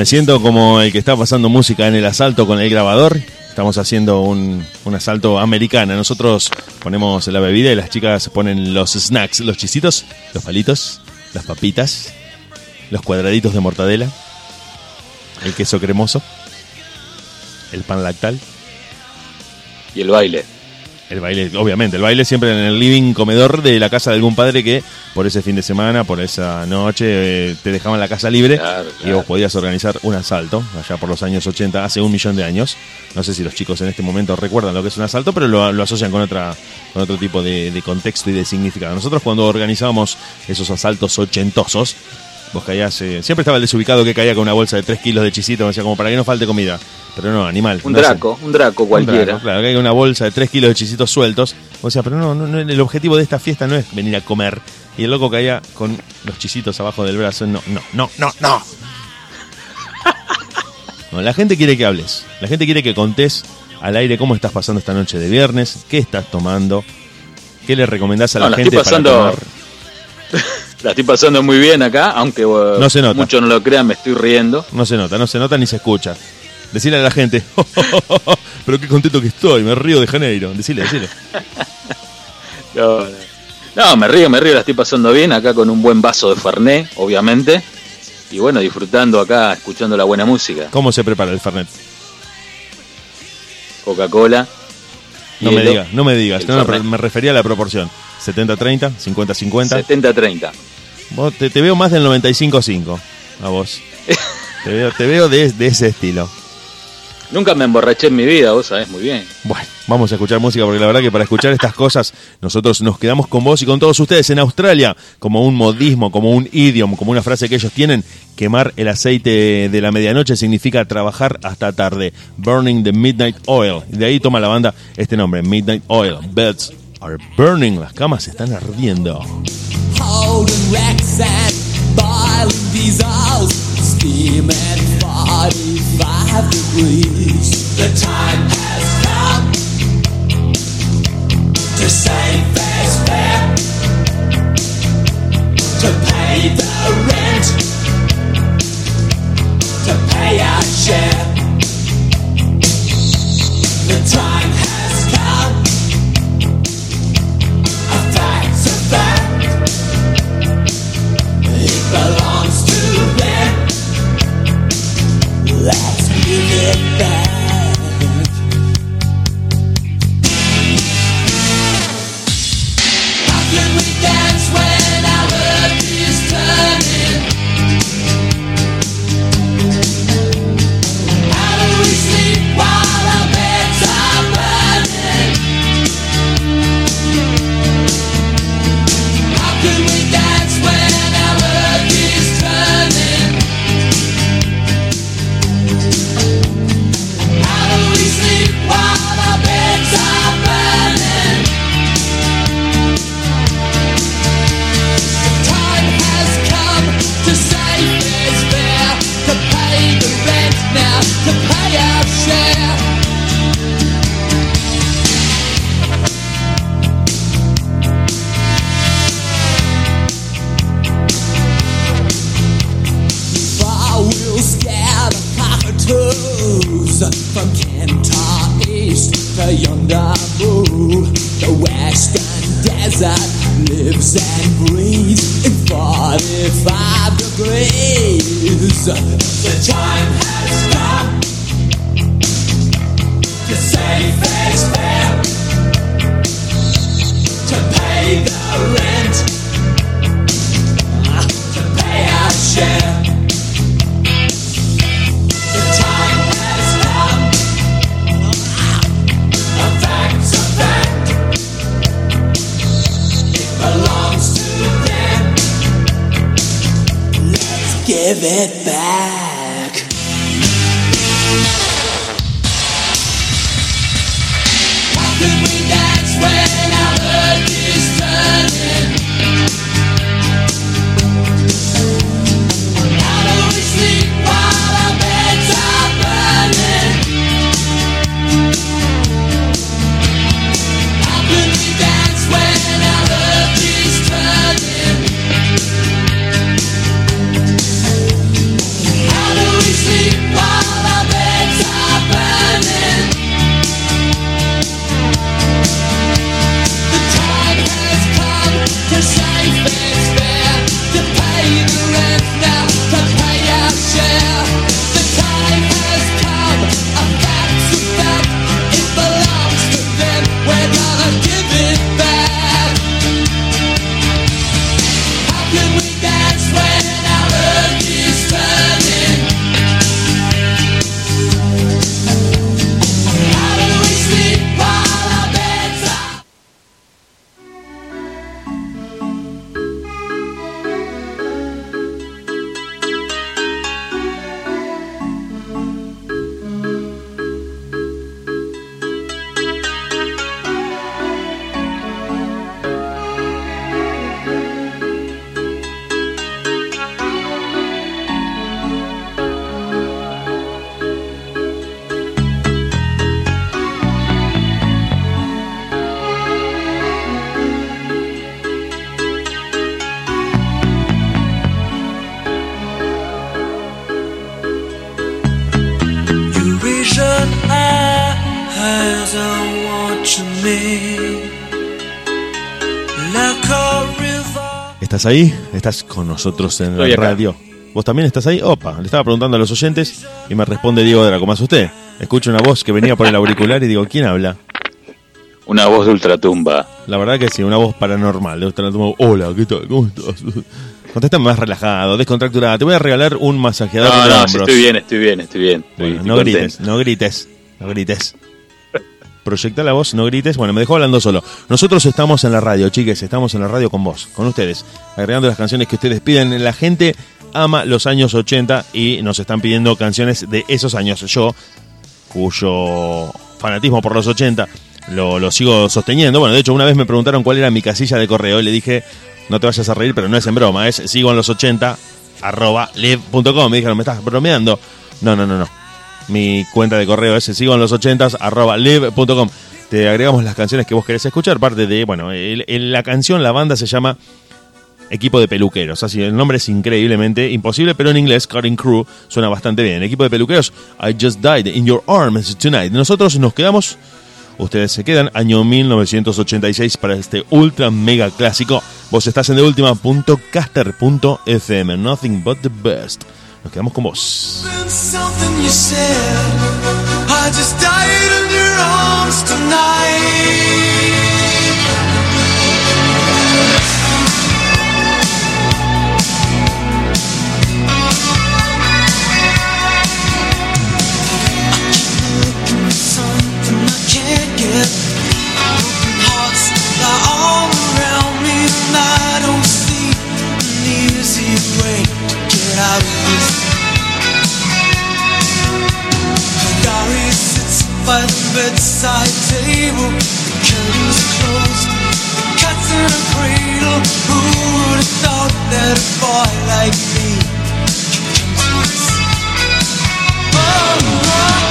Me siento como el que está pasando música en el asalto con el grabador. Estamos haciendo un, un asalto americana. Nosotros ponemos la bebida y las chicas ponen los snacks, los chisitos, los palitos, las papitas, los cuadraditos de mortadela, el queso cremoso, el pan lactal. Y el baile. El baile, obviamente, el baile siempre en el living comedor de la casa de algún padre que por ese fin de semana, por esa noche, eh, te dejaban la casa libre Claro, y vos podías organizar un asalto, allá por los años 80, hace un millón de años. No sé si los chicos en este momento recuerdan lo que es un asalto, pero lo, lo asocian con, otra, con otro tipo de, de contexto y de significado. Nosotros cuando organizábamos esos asaltos ochentosos, vos caías, eh, siempre estaba el desubicado que caía con una bolsa de 3 kilos de chisito, decía como para que no falte comida. Pero no, animal. Un no draco, un draco Un cualquiera. draco, claro, que hay una bolsa de 3 kilos de chisitos sueltos. O sea, pero no, no, no, el objetivo de esta fiesta no es venir a comer. Y el loco caía con los chisitos abajo del brazo. No, no, no, no, no. (laughs) No, la gente quiere que hables. La gente quiere que contés al aire cómo estás pasando esta noche de viernes, qué estás tomando, qué le recomendás a la No, la gente estoy pasando- para tomar. (laughs) La estoy pasando muy bien acá, aunque eh, No se nota. muchos no lo crean, me estoy riendo. No se nota, no se nota ni se escucha. Decirle a la gente, (laughs) pero qué contento que estoy, me río de Janeiro. Decile, decile. (laughs) No, me río, me río, la estoy pasando bien acá con un buen vaso de Fernet, obviamente. Y bueno, disfrutando acá, escuchando la buena música. ¿Cómo se prepara el Fernet? Coca-Cola. No me digas, no me digas. No, me refería a la proporción. 70-30, 50-50. 70-30. Vos te, te veo más del 95-5 a vos. (laughs) Te veo, te veo de, de ese estilo. Nunca me emborraché en mi vida, vos sabés muy bien. Bueno, vamos a escuchar música porque la verdad que para escuchar estas cosas nosotros nos quedamos con vos y con todos ustedes en Australia como un modismo, como un idioma, como una frase que ellos tienen. Quemar el aceite de la medianoche significa trabajar hasta tarde. Burning the midnight oil. De ahí toma la banda este nombre, Midnight Oil. Beds are burning. Las camas están ardiendo. Holding wrecks and boiling diesels, steam at 45 degrees. The time has come to pay ¿Estás ahí? ¿Estás con nosotros en Estoy la acá. radio? ¿Vos también estás ahí? Opa, le estaba preguntando a los oyentes y me responde Diego ¿Cómo es usted? Escucho una voz que venía por el auricular y digo, ¿quién habla? Una voz de ultratumba. La verdad que sí, una voz paranormal. De como, Hola, ¿qué tal? ¿Cómo estás? Contesta más relajado, descontracturado. Te voy a regalar un masajeador No, de no, hombros. sí, estoy bien, estoy bien, estoy bien. Estoy- Bueno, estoy no contento. grites, no grites, no grites. Proyecta la voz, no grites. Bueno, me dejó hablando solo. Nosotros estamos en la radio, chiques, estamos en la radio con vos, con ustedes, agregando las canciones que ustedes piden. La gente ama los años 80 y nos están pidiendo canciones de esos años. Yo, cuyo fanatismo por los 80 lo, lo sigo sosteniendo. Bueno, de hecho, una vez me preguntaron cuál era mi casilla de correo y le dije, no te vayas a reír, pero no es en broma, es sigo en los 80 arroba. Me dijeron, ¿me estás bromeando? No, no, no, no. Mi cuenta de correo es sigo en los 80 arroba live.com. Te agregamos las canciones que vos querés escuchar. Parte de, bueno, el- la canción, la banda se llama Equipo de Peluqueros. Así, el nombre es increíblemente imposible, pero en inglés, Cutting Crew, suena bastante bien. Equipo de Peluqueros, I Just Died in Your Arms Tonight. Nosotros nos quedamos, ustedes se quedan, año 1986 para este ultra mega clásico. Vos estás en de última.caster.fm. Nothing but the best. Nos quedamos con vos. Bedside table. The curtains closed. The cat's in a cradle. Who would have thought that a boy like me could come to this? Oh,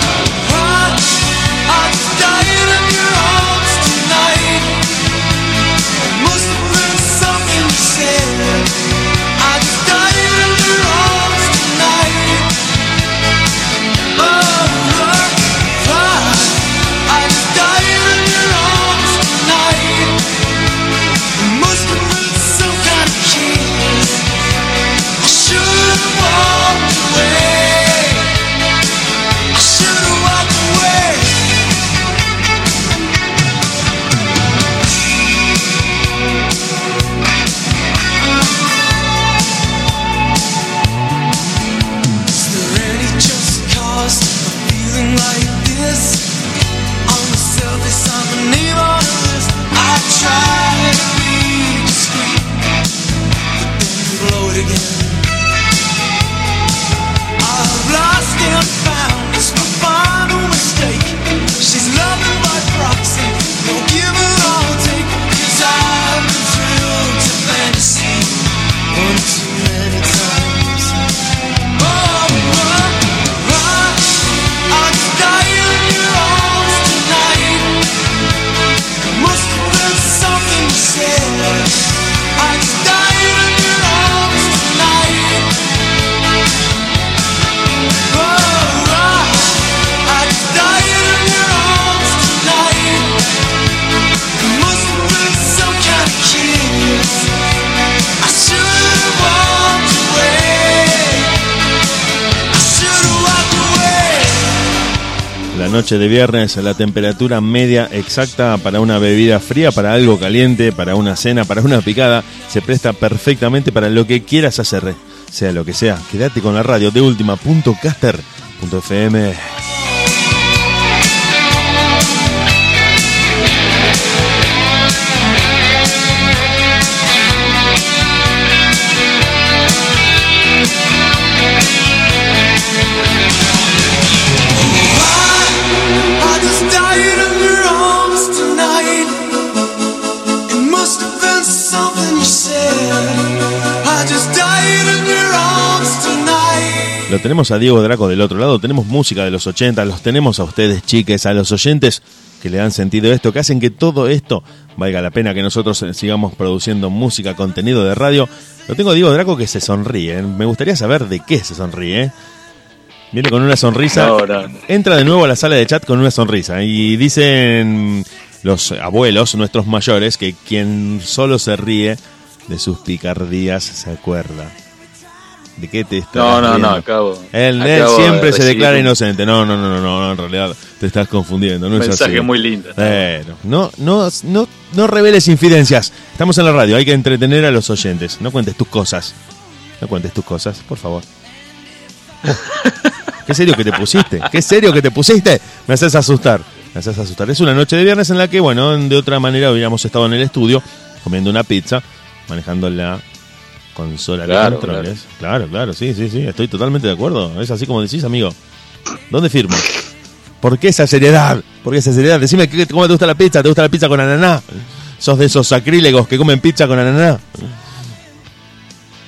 noche de viernes, la temperatura media exacta para una bebida fría, para algo caliente, para una cena, para una picada, se presta perfectamente para lo que quieras hacer, sea lo que sea. Quédate con la radio de última.caster.fm. Lo tenemos a Diego Draco del otro lado, tenemos música de los 80, los tenemos a ustedes, chiques, a los oyentes que le dan sentido a esto, que hacen que todo esto valga la pena que nosotros eh, sigamos produciendo música, contenido de radio. Lo tengo a Diego Draco que se sonríe. ¿eh? Me gustaría saber de qué se sonríe. ¿eh? Viene con una sonrisa. No. Entra de nuevo a la sala de chat con una sonrisa. Y dicen los abuelos, nuestros mayores, que quien solo se ríe de sus picardías se acuerda. ¿De qué te estás No, no, no, acabo. Él acabo siempre de se declara un inocente. No, no, no, no, no, en realidad te estás confundiendo. No es mensaje así. muy lindo. Bueno, no, no, no, no reveles infidencias. Estamos en la radio, hay que entretener a los oyentes. No cuentes tus cosas. No cuentes tus cosas, por favor. (laughs) Qué serio que te pusiste. Qué serio que te pusiste. Me haces asustar. Me haces asustar. Es una noche de viernes en la que, bueno, de otra manera hubiéramos estado en el estudio comiendo una pizza, manejando la consola de Claro, controles. Claro. claro, sí, sí, sí. Estoy totalmente de acuerdo. Es así como decís, amigo. ¿Dónde firmo? ¿Por qué esa seriedad? ¿Por qué esa seriedad? Decime ¿qué- cómo te gusta la pizza. ¿Te gusta la pizza con ananá? ¿Sos de esos sacrílegos que comen pizza con ananá?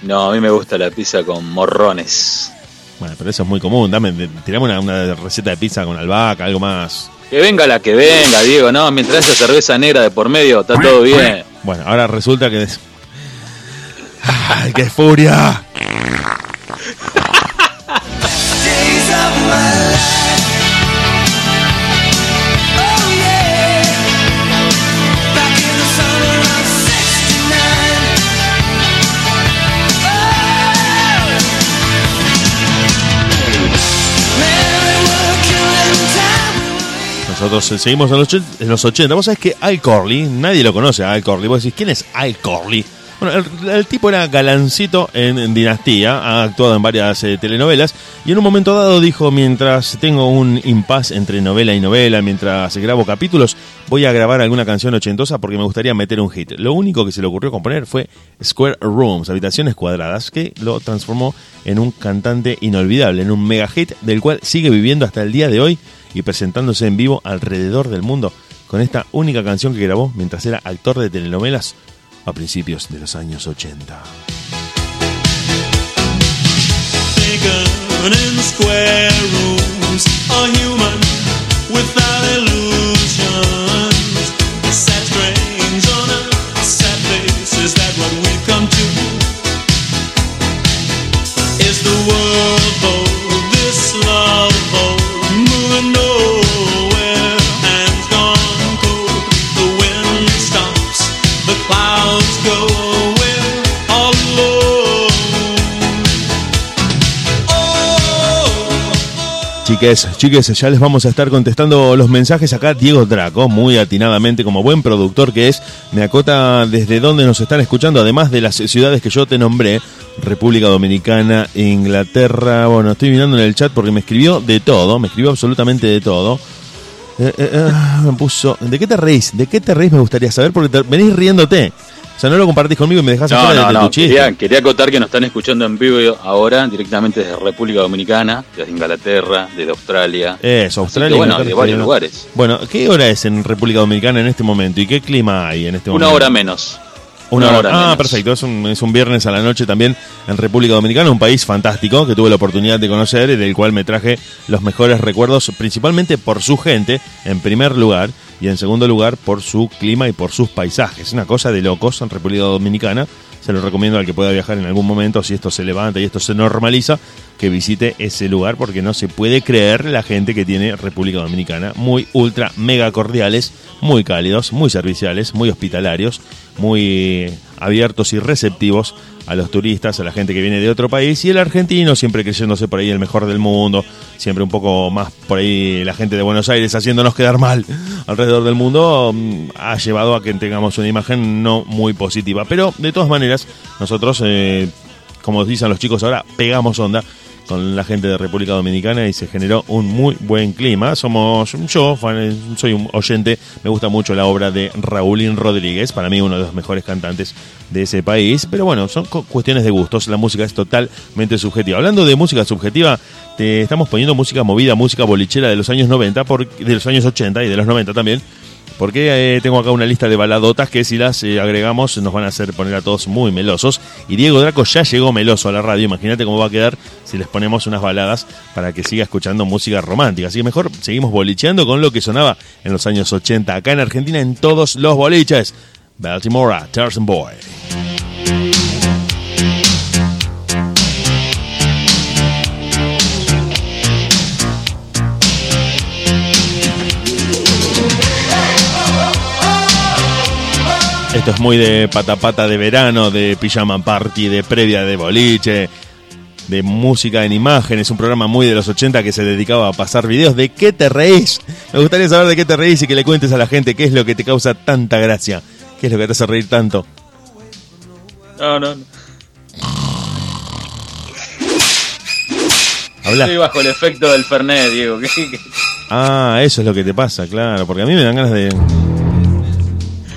No, a mí me gusta la pizza con morrones. Bueno, pero eso es muy común. Dame, tirame una, una receta de pizza con albahaca, algo más. Que venga la que venga, Diego, no, mientras haya cerveza negra de por medio, está todo bien. Bueno, ahora resulta que... ¡Ay, qué furia! Days of my life. Yeah. Back in the summer of '69. Man, we were killing time. Nosotros eh, seguimos en los, en los 80. Vos sabés que Al Corley, nadie lo conoce a Al Corley. Vos decís, ¿quién es Al Corley? Bueno, el, el tipo era galancito en, Dinastía, ha actuado en varias eh, telenovelas y en un momento dado dijo, mientras tengo un impasse entre novela y novela, mientras grabo capítulos, voy a grabar alguna canción ochentosa porque me gustaría meter un hit. Lo único que se le ocurrió componer fue Square Rooms, habitaciones cuadradas, que lo transformó en un cantante inolvidable, en un mega hit del cual sigue viviendo hasta el día de hoy y presentándose en vivo alrededor del mundo con esta única canción que grabó mientras era actor de telenovelas a principios de los años 80. taken in Chiques, chiques, ya les vamos a estar contestando los mensajes acá. Diego Draco, muy atinadamente, como buen productor que es, me acota desde dónde nos están escuchando, además de las ciudades que yo te nombré, República Dominicana, Inglaterra. Bueno, estoy mirando en el chat porque me escribió de todo, me escribió absolutamente de todo. Eh, eh, eh, me puso, ¿de qué te reís? ¿De qué te reís? Me gustaría saber porque venís riéndote. O sea, no lo compartís conmigo y me dejás No, afuera no, de no. tu chiste. Quería, quería acotar que nos están escuchando en vivo ahora, directamente desde República Dominicana, desde Inglaterra, desde Australia. Eso, Australia. que, bueno, Inglaterra, de varios lugares. Bueno, ¿qué hora es en República Dominicana en este momento y qué clima hay en este Una momento? hora menos. Una, hora. hora Ah, menos. perfecto. Es un, es un viernes a la noche también en República Dominicana, un país fantástico que tuve la oportunidad de conocer y del cual me traje los mejores recuerdos, principalmente por su gente, en primer lugar, y en segundo lugar por su clima y por sus paisajes. Una cosa de locos en República Dominicana. Se lo recomiendo al que pueda viajar en algún momento, si esto se levanta y esto se normaliza, que visite ese lugar porque no se puede creer la gente que tiene República Dominicana. Muy ultra mega cordiales, muy cálidos, muy serviciales, muy hospitalarios, muy abiertos y receptivos a los turistas, a la gente que viene de otro país y el argentino siempre creyéndose por ahí el mejor del mundo, siempre un poco más por ahí la gente de Buenos Aires haciéndonos quedar mal alrededor del mundo, mm, ha llevado a que tengamos una imagen no muy positiva. Pero de todas maneras, nosotros, eh, como dicen los chicos ahora, pegamos onda con la gente de República Dominicana y se generó un muy buen clima. Somos yo, soy un oyente, me gusta mucho la obra de Raúlín Rodríguez, para mí uno de los mejores cantantes de ese país, pero bueno, son cu- cuestiones de gustos, la música es totalmente subjetiva. Hablando de música subjetiva, te estamos poniendo música movida, música bolichera de los años 90, por- de los años 80 y de los 90 también. Porque eh, tengo acá una lista de baladotas que si las eh, agregamos nos van a hacer poner a todos muy melosos. Y Diego Draco ya llegó meloso a la radio. Imagínate cómo va a quedar si les ponemos unas baladas para que siga escuchando música romántica. Así que mejor seguimos bolicheando con lo que sonaba en los años 80 acá en Argentina en todos los boliches. Baltimore, Tarzan Boy. Esto es muy de patapata de verano, de pijama party, de previa de boliche, de música en imágenes, un programa muy de los 80 que se dedicaba a pasar videos. ¿De qué te reís? Me gustaría saber de qué te reís y que le cuentes a la gente qué es lo que te causa tanta gracia, qué es lo que te hace reír tanto. No, no, no. Habla. Estoy bajo el efecto del Fernet, Diego. ¿Qué- qué- Ah, eso es lo que te pasa, claro, porque a mí me dan ganas de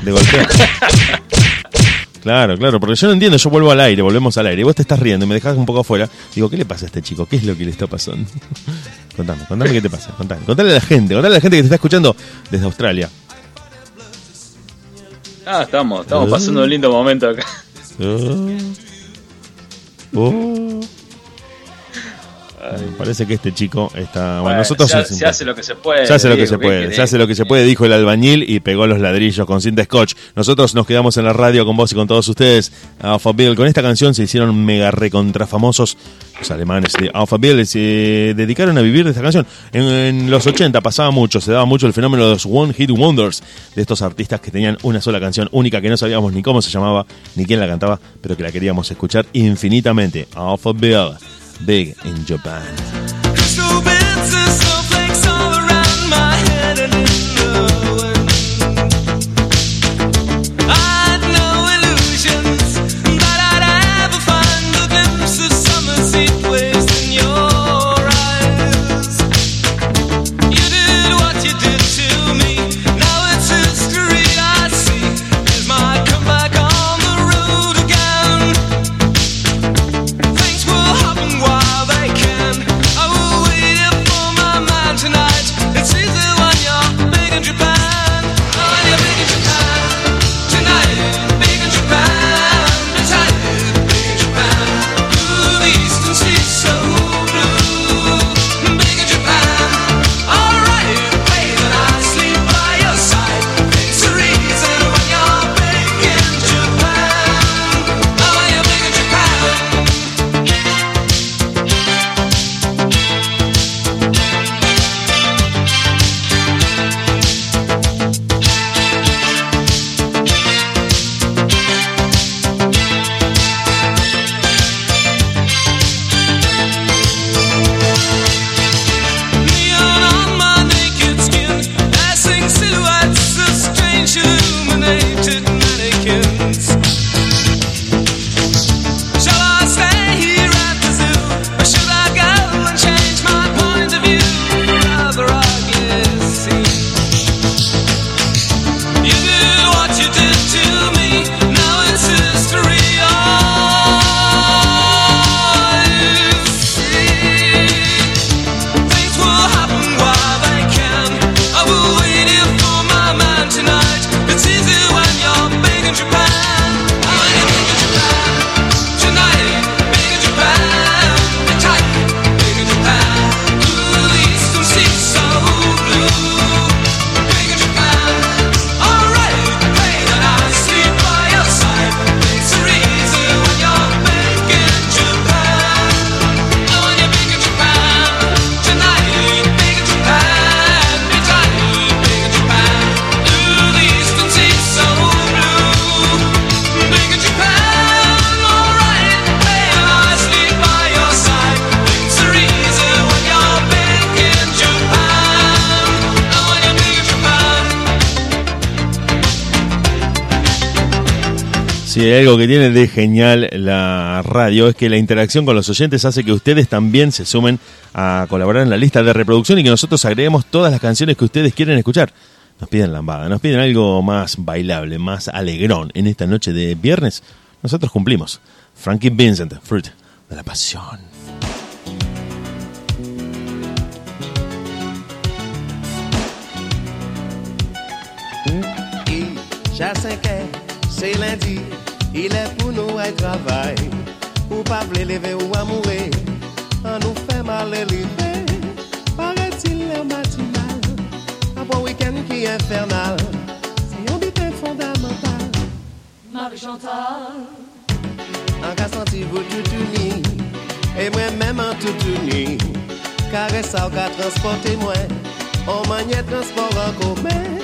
de golpear. (laughs) Claro, claro, porque yo no entiendo, yo vuelvo al aire, volvemos al aire, y vos te estás riendo y me dejás un poco afuera. Digo, ¿qué le pasa a este chico? ¿Qué es lo que le está pasando? (laughs) contame, contame qué te pasa, contame. Contale a la gente, contale a la gente que te está escuchando desde Australia. Ah, estamos, estamos pasando un lindo momento acá. (laughs) Oh. Oh. Parece que este chico está. Bueno, nosotros se, hace lo que se puede. Se hace lo que se ¿qué puede, se hace lo que se puede, dijo el albañil y pegó los ladrillos con cinta scotch. Nosotros nos quedamos en la radio con vos y con todos ustedes. Alpha Bill, con esta canción se hicieron mega recontra famosos. Los alemanes de Alpha Bill se dedicaron a vivir de esta canción. En, en los 80 pasaba mucho, se daba mucho el fenómeno de los One Hit Wonders, de estos artistas que tenían una sola canción única que no sabíamos ni cómo se llamaba, ni quién la cantaba, pero que la queríamos escuchar infinitamente. Alpha Bill, Big in Japan. Hay algo que tiene de genial la radio es que la interacción con los oyentes hace que ustedes también se sumen a colaborar en la lista de reproducción y que nosotros agreguemos todas las canciones que ustedes quieren escuchar. Nos piden lambada, nos piden algo más bailable, más alegrón en esta noche de viernes. Nosotros cumplimos. Frankie Vincent, Fruit de la Pasión. 5 ans, c'est lundi, il est pour nous à travail. Ou pas vle lever ou à mourir, on nous fait mal lever. Paraît-il le matinal, un bon week-end qui est infernal. C'est un but fondamental. Marie-Chantal, En cas senti vous tout uni, et moi-même en tout uni. Caresse ça, qu'a transporté moi, on maniait transport en commun.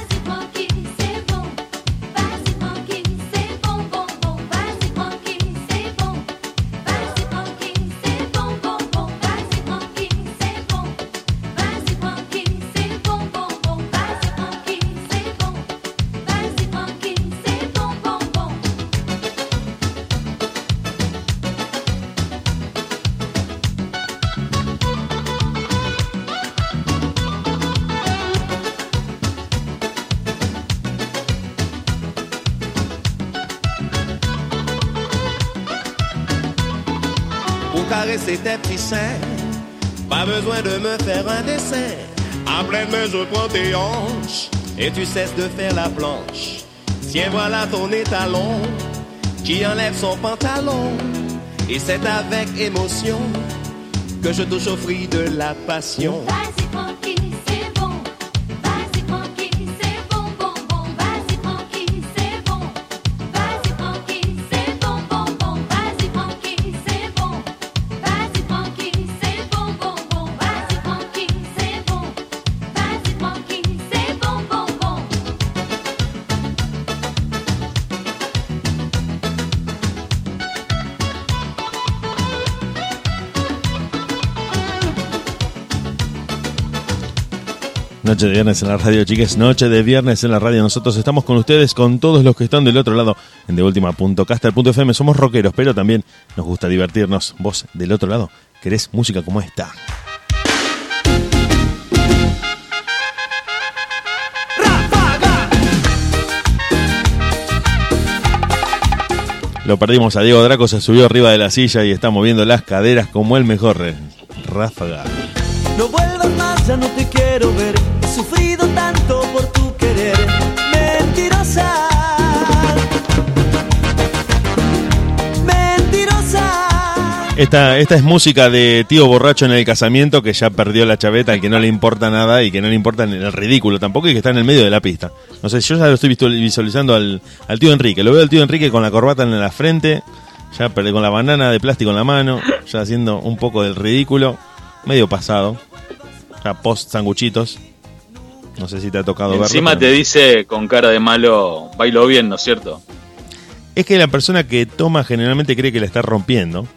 Tes petits seins, pas besoin de me faire un dessin. En pleine main, je prends tes hanches et tu cesses de faire la planche. Tiens, voilà ton étalon qui enlève son pantalon. Et c'est avec émotion que je touche au fruit de la passion. Noche de viernes en la radio, chicas. Noche de viernes en la radio. Nosotros estamos con ustedes, con todos los que están del otro lado en deultima.caster.fm. Somos rockeros, pero también nos gusta divertirnos. Vos del otro lado, querés música como esta. Lo perdimos a Diego Draco, se subió arriba de la silla y está moviendo las caderas como el mejor eh, ráfaga. No vuelvas más, ya no te quiero ver. Sufrido tanto por tu querer. Mentirosa. Mentirosa. Esta, esta es música de tío borracho en el casamiento que ya perdió la chaveta, al que no le importa nada y que no le importa el ridículo tampoco y que está en el medio de la pista. No sé, yo ya lo estoy visualizando al, al tío Enrique. Lo veo al tío Enrique con la corbata en la frente, ya con la banana de plástico en la mano, ya haciendo un poco del ridículo, medio pasado, ya post sanguchitos. No sé si te ha tocado verlo. Encima pero- te dice con cara de malo, bailo bien, ¿no es cierto? Es que la persona que toma generalmente cree que la está rompiendo.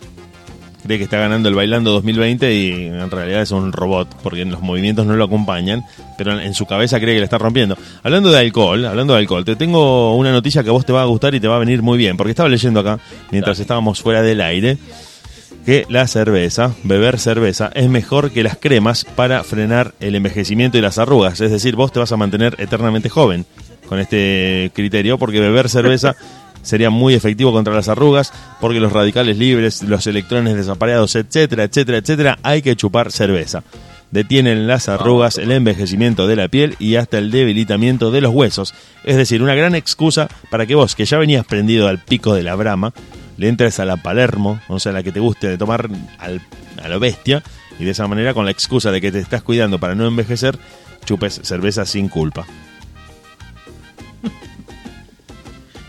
Cree que está ganando el Bailando 2020 y en realidad es un robot, porque los movimientos no lo acompañan, pero en su cabeza cree que la está rompiendo. Hablando de alcohol, hablando de alcohol, te tengo una noticia que a vos te va a gustar y te va a venir muy bien, porque estaba leyendo acá, mientras estábamos fuera del aire, que la cerveza, beber cerveza, es mejor que las cremas para frenar el envejecimiento y las arrugas. Es decir, vos te vas a mantener eternamente joven con este criterio, porque beber cerveza (laughs) sería muy efectivo contra las arrugas, porque los radicales libres, los electrones desapareados, etcétera, etcétera, etcétera, hay que chupar cerveza. Detienen las arrugas, el envejecimiento de la piel y hasta el debilitamiento de los huesos. Es decir, una gran excusa para que vos, que ya venías prendido al pico de la brama, le entres a la Palermo, o sea, la que te guste de tomar a lo bestia, y de esa manera, con la excusa de que te estás cuidando para no envejecer, chupes cerveza sin culpa. (laughs)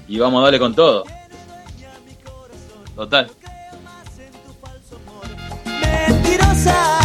Y vamos a darle con todo. Total. Mentirosa.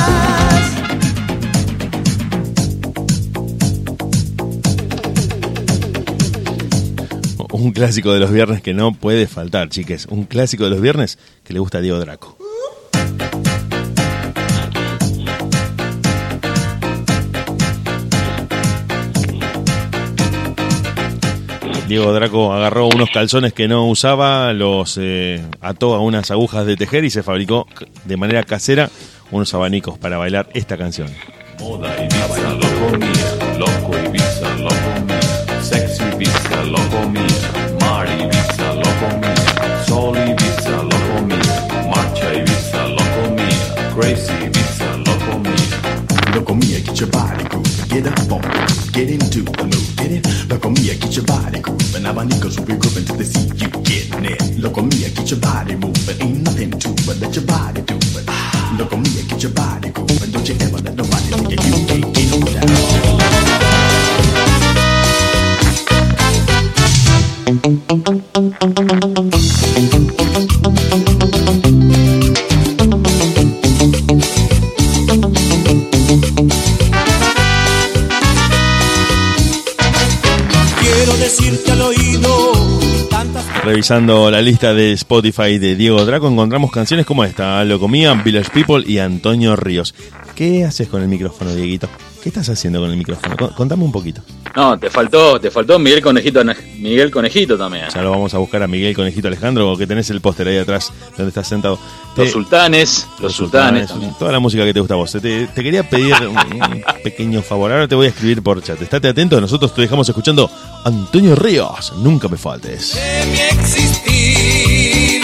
Un clásico de los viernes que no puede faltar, chiques. Un clásico de los viernes que le gusta a Diego Draco. Diego Draco agarró unos calzones que no usaba, los eh, ató a unas agujas de tejer y se fabricó de manera casera unos abanicos para bailar esta canción. Moda Ibiza, your body grooving, get up on it, get into the mood, get it? Loco mia, get your body grooving, abanicos will be grooving till they see you getting it. Loco mia, get your body moving, ain't nothing to it, let your body do it. Loco mia, get your body grooving, don't you ever let nobody think that you can't get no down. Revisando la lista de Spotify de Diego Draco, encontramos canciones como esta: Lo comía, Village People y Antonio Ríos. ¿Qué haces con el micrófono, Dieguito? ¿Qué estás haciendo con el micrófono? Con- Contame un poquito. No, te faltó, te faltó Miguel Conejito, Miguel Conejito también. Ya lo vamos a buscar a Miguel Conejito Alejandro, que tenés el póster ahí atrás donde estás sentado. Los Te- sultanes, los sultanes. sultanes, toda la música que te gusta a vos. Te, te quería pedir un, un pequeño favor. Ahora te voy a escribir por chat. Estate atento, nosotros te dejamos escuchando Antonio Ríos. Nunca me faltes. de mi existir.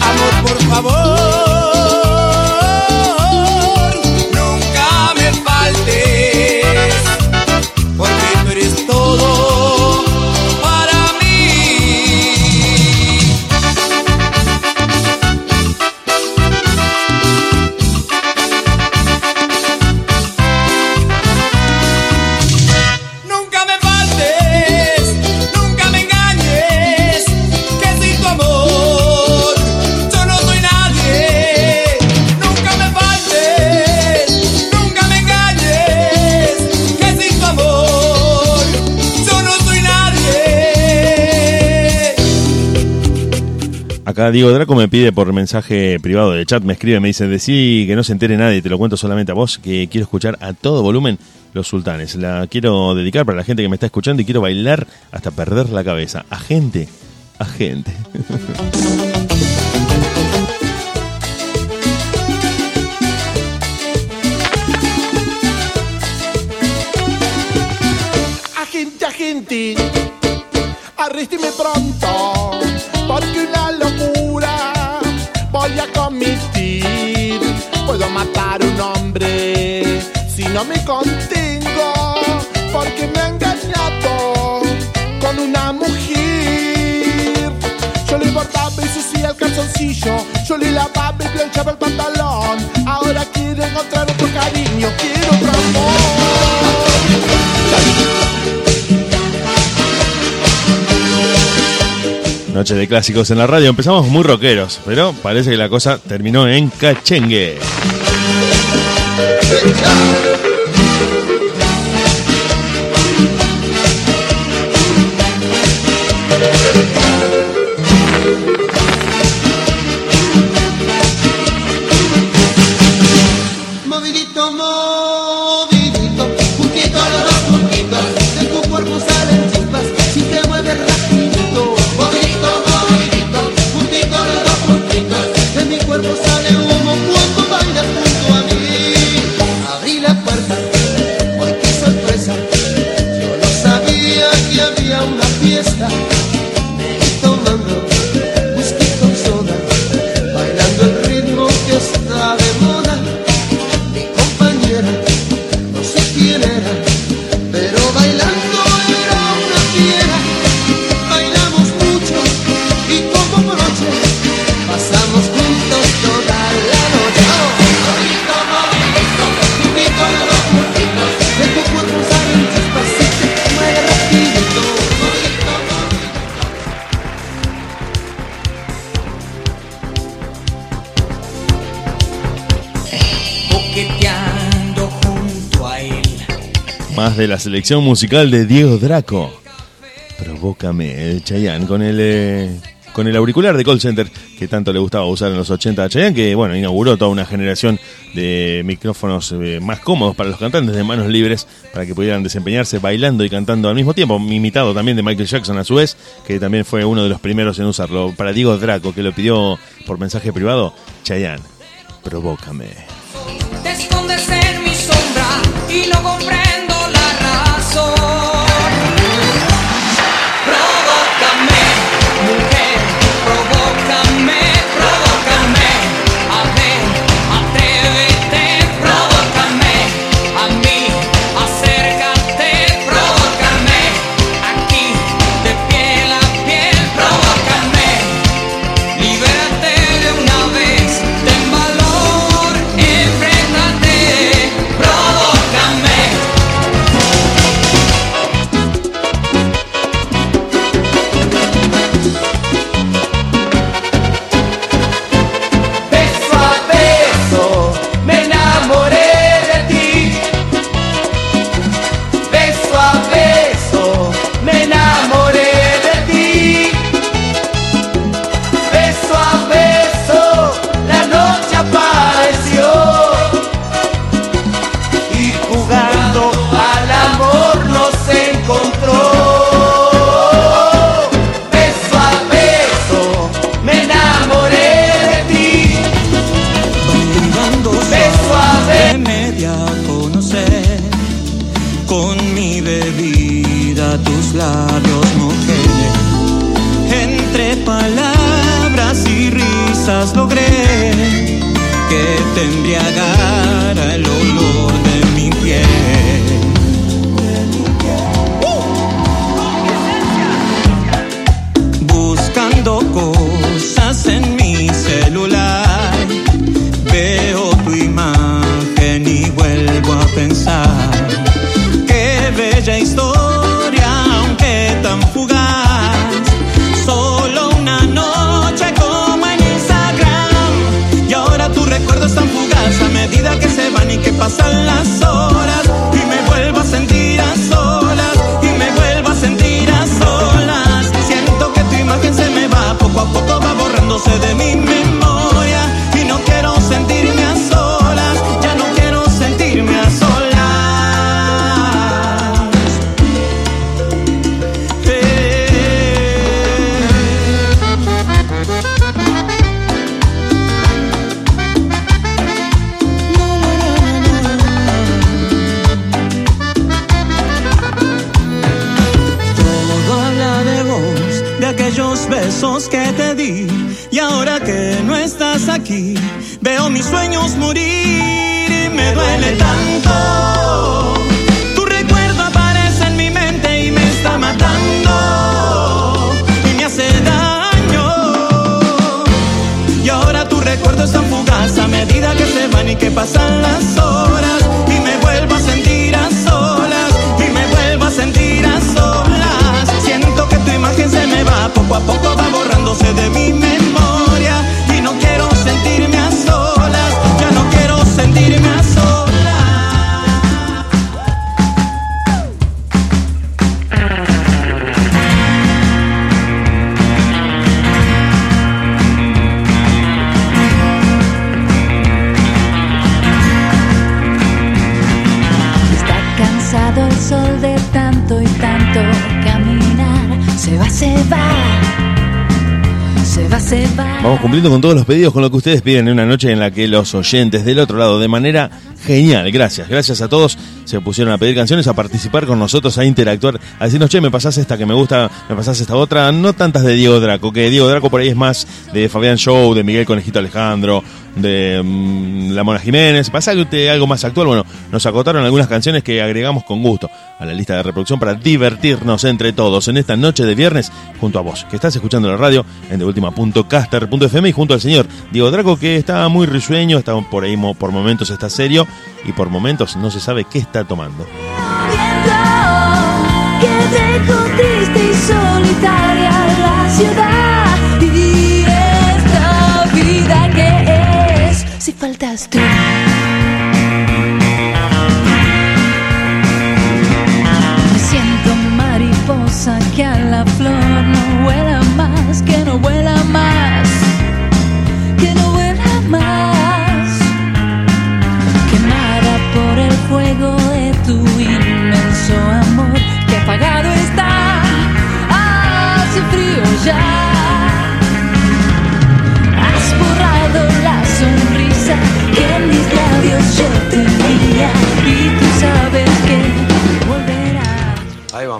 Amor, por favor, Acá Diego Draco me pide por mensaje privado de chat, me escribe, me dice, decí que no se entere nadie, te lo cuento solamente a vos, que quiero escuchar a todo volumen Los Sultanes. La quiero dedicar para la gente que me está escuchando y quiero bailar hasta perder la cabeza. A gente, a gente. (laughs) Agente, agente, arrésteme pronto, porque una voy a cometer. Puedo matar un hombre si no me contengo, porque me ha engañado con una mujer. Yo le bordaba y sucia el calzoncillo, yo le lavaba y planchaba el pantalón. Ahora quiero encontrar otro cariño, quiero Noche de clásicos en la radio. Empezamos muy rockeros, pero parece que la cosa terminó en cachengue. Más de la selección musical de Diego Draco. Provócame, el Chayanne, con el, eh, con el auricular de call center que tanto le gustaba usar en los 80 a Chayanne, que bueno, inauguró toda una generación de micrófonos eh, más cómodos para los cantantes de manos libres, para que pudieran desempeñarse bailando y cantando al mismo tiempo, imitado también de Michael Jackson a su vez, que también fue uno de los primeros en usarlo. Para Diego Draco, que lo pidió por mensaje privado, Chayanne, provócame. Te en mi sombra y comprendo la aquí, veo mis sueños morir y me duele tanto. Tu recuerdo aparece en mi mente y me está matando. Y me hace daño. Y ahora tu recuerdo es tan fugaz a medida que se van y que pasan las horas. Vamos cumpliendo con todos los pedidos, con lo que ustedes piden en una noche en la que los oyentes del otro lado, de manera genial, gracias, gracias a todos, se pusieron a pedir canciones, a participar con nosotros, a interactuar, a decirnos, che, me pasás esta que me gusta, me pasás esta otra, no tantas de Diego Draco, que Diego Draco por ahí es más de Fabián Show, de Miguel Conejito Alejandro, de mm, La Mona Jiménez, pasa algo, más actual, bueno, nos acotaron algunas canciones que agregamos con gusto a la lista de reproducción para divertirnos entre todos en esta noche de viernes junto a vos, que estás escuchando la radio en deultima.caster.fm y junto al señor Diego Draco que está muy risueño, está por ahí por momentos está serio y por momentos no se sabe qué está tomando. Me siento mariposa que a la flor. はいワ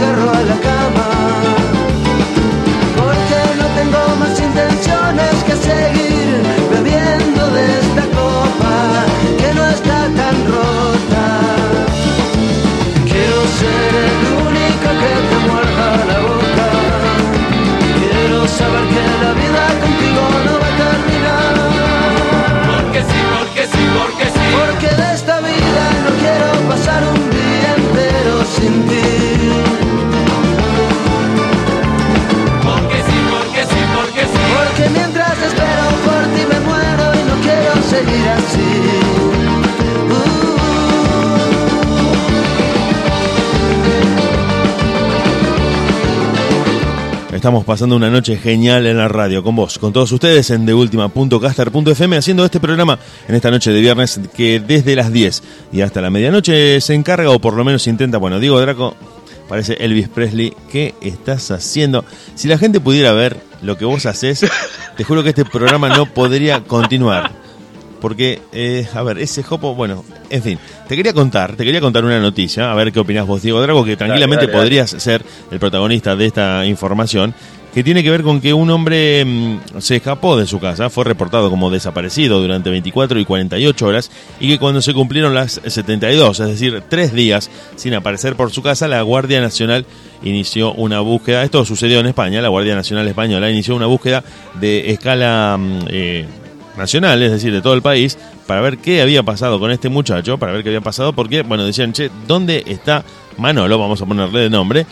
cigarro a la cama. Porque no tengo más intenciones que seguir bebiendo de Estamos pasando una noche genial en la radio con vos, con todos ustedes en deultima.caster.fm haciendo este programa en esta noche de viernes que desde las 10 y hasta la medianoche se encarga o por lo menos intenta, bueno, Diego Draco parece Elvis Presley, ¿qué estás haciendo? Si la gente pudiera ver lo que vos haces, te juro que este programa no podría continuar. Porque, eh, a ver, ese jopo, bueno, en fin, te quería contar, te quería contar una noticia, a ver qué opinás vos, Diego Drago, que tranquilamente dale, dale. podrías ser el protagonista de esta información, que tiene que ver con que un hombre mm, se escapó de su casa, fue reportado como desaparecido durante 24 y 48 horas, y que cuando se cumplieron las 72, es decir, tres días sin aparecer por su casa, la Guardia Nacional inició una búsqueda, esto sucedió en España, la Guardia Nacional Española inició una búsqueda de escala... mm, eh, nacional, es decir, de todo el país, para ver qué había pasado con este muchacho, para ver qué había pasado, porque, bueno, decían, che, ¿dónde está Manolo? Vamos a ponerle de nombre.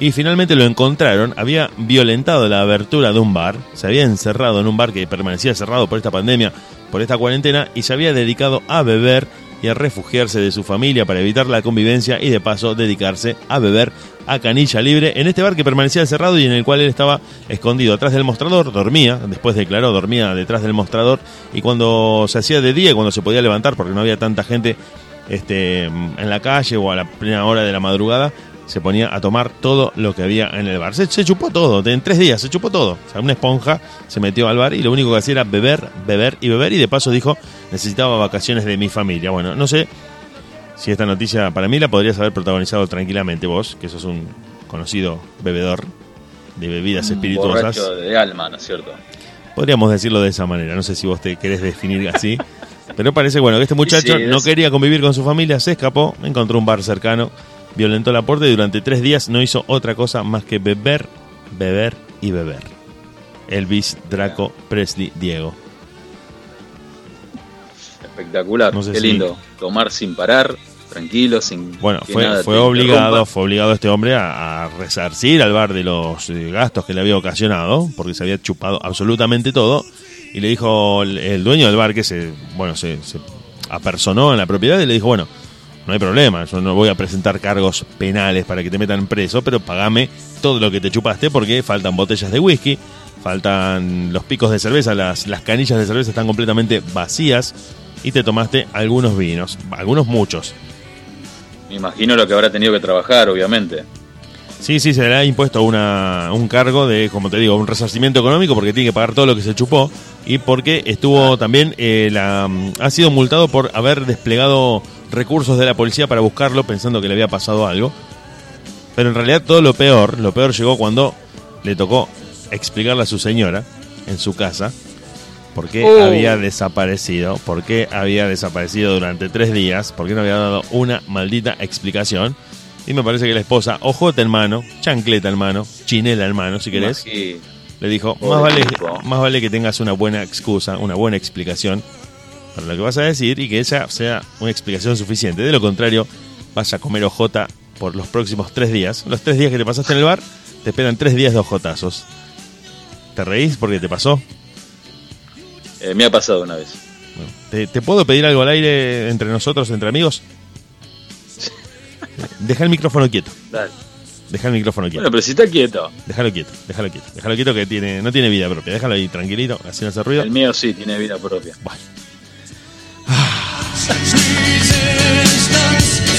Y finalmente lo encontraron, había violentado la abertura de un bar, se había encerrado en un bar que permanecía cerrado por esta pandemia, por esta cuarentena, y se había dedicado a beber y a refugiarse de su familia para evitar la convivencia y de paso dedicarse a beber a canilla libre en este bar que permanecía cerrado y en el cual él estaba escondido. Atrás del mostrador, dormía, después declaró, dormía detrás del mostrador y cuando se hacía de día, cuando se podía levantar porque no había tanta gente este, en la calle o a la plena hora de la madrugada, se ponía a tomar todo lo que había en el bar. Se, se chupó todo, en tres días se chupó todo. O sea, una esponja se metió al bar y lo único que hacía era beber, beber y beber y de paso dijo necesitaba vacaciones de mi familia. Bueno, no sé si esta noticia para mí la podrías haber protagonizado tranquilamente vos, que sos un conocido bebedor de bebidas espirituosas. Borracho de alma, ¿no es cierto? Podríamos decirlo de esa manera, no sé si vos te querés definir así. (laughs) Pero parece bueno que este muchacho Sí, no es- quería convivir con su familia, se escapó, encontró un bar cercano, violentó la puerta y durante tres días no hizo otra cosa más que beber, beber y beber. Elvis Draco Presley Diego. Espectacular, No sé qué si- lindo. Tomar sin parar, tranquilo, sin Bueno, fue, obligado, fue obligado este hombre a, a resarcir al bar de los eh, gastos que le había ocasionado, porque se había chupado absolutamente todo, y le dijo el, el dueño del bar que se, bueno, se, se apersonó en la propiedad y le dijo, bueno, no hay problema, yo no voy a presentar cargos penales para que te metan preso, pero pagame todo lo que te chupaste porque faltan botellas de whisky, faltan los picos de cerveza, las, las canillas de cerveza están completamente vacías y te tomaste algunos vinos, algunos muchos. Me imagino lo que habrá tenido que trabajar, obviamente. Sí, sí, se le ha impuesto una, un cargo de, como te digo, un resarcimiento económico porque tiene que pagar todo lo que se chupó y porque estuvo también, eh, la, ha sido multado por haber desplegado recursos de la policía para buscarlo pensando que le había pasado algo. Pero en realidad todo lo peor, lo peor llegó cuando le tocó explicarle a su señora en su casa por qué Oh. había desaparecido, por qué había desaparecido durante tres días, por qué no había dado una maldita explicación. Y me parece que la esposa, ojota en mano, chancleta en mano, chinela en mano, si querés, le dijo, más vale, más vale que tengas una buena excusa, una buena explicación para lo que vas a decir y que esa sea una explicación suficiente. De lo contrario, vas a comer ojota por los próximos tres días. Los tres días que te pasaste en el bar, te esperan tres días de ojotazos. ¿Te reís porque te pasó? eh, me ha pasado una vez. ¿Te, te puedo pedir algo al aire entre nosotros, entre amigos? Deja el micrófono quieto. Dale. Deja el micrófono quieto. Bueno, pero si está quieto. Déjalo quieto, déjalo quieto. Déjalo quieto que tiene, no tiene vida propia. Déjalo ahí tranquilito, así no hace ruido. El mío sí tiene vida propia. Some love is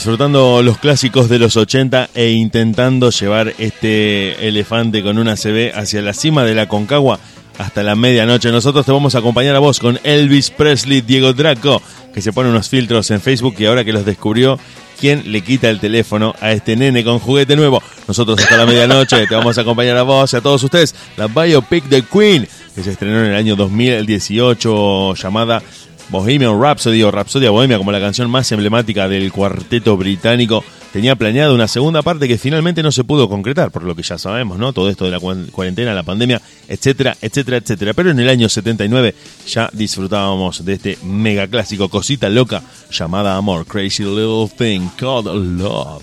Disfrutando los clásicos de los 80 e intentando llevar este elefante con una CB hacia la cima de la Concagua hasta la medianoche. Nosotros te vamos a acompañar a vos con Elvis Presley, Diego Draco, que se pone unos filtros en Facebook y ahora que los descubrió, ¿quién le quita el teléfono a este nene con juguete nuevo? Nosotros hasta la medianoche te vamos a acompañar a vos y a todos ustedes. La biopic de Queen, que se estrenó en el año 2018 llamada Bohemian Rhapsody o Rhapsodia Bohemia como la canción más emblemática del cuarteto británico, tenía planeado una segunda parte que finalmente no se pudo concretar, por lo que ya sabemos, ¿no? Todo esto de la cuarentena, la pandemia, etcétera, etcétera, etcétera. Pero en el año 79 ya disfrutábamos de este mega clásico cosita loca llamada Amor, Crazy Little Thing Called Love.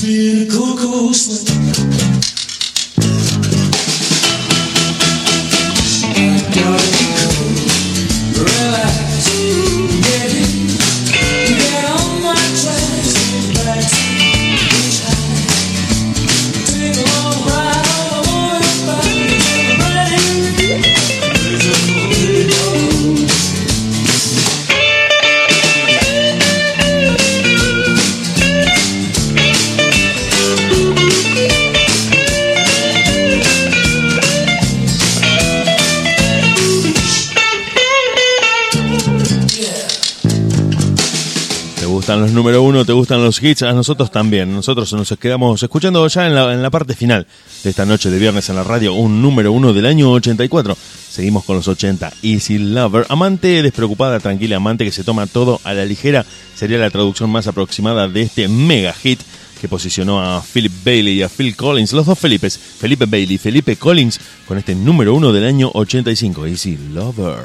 feel the cuckoo swing. Relax. Gustan los número uno? ¿Te gustan los hits? A nosotros también. Nosotros nos quedamos escuchando ya en la, parte final de esta noche de viernes en la radio, un número uno del año 84. Seguimos con los 80. Easy Lover. Amante despreocupada, tranquila, amante que se toma todo a la ligera. Sería la traducción más aproximada de este mega hit que posicionó a Philip Bailey y a Phil Collins, los dos Felipes, Felipe Bailey y Felipe Collins, con este número uno del año 85, Easy Lover.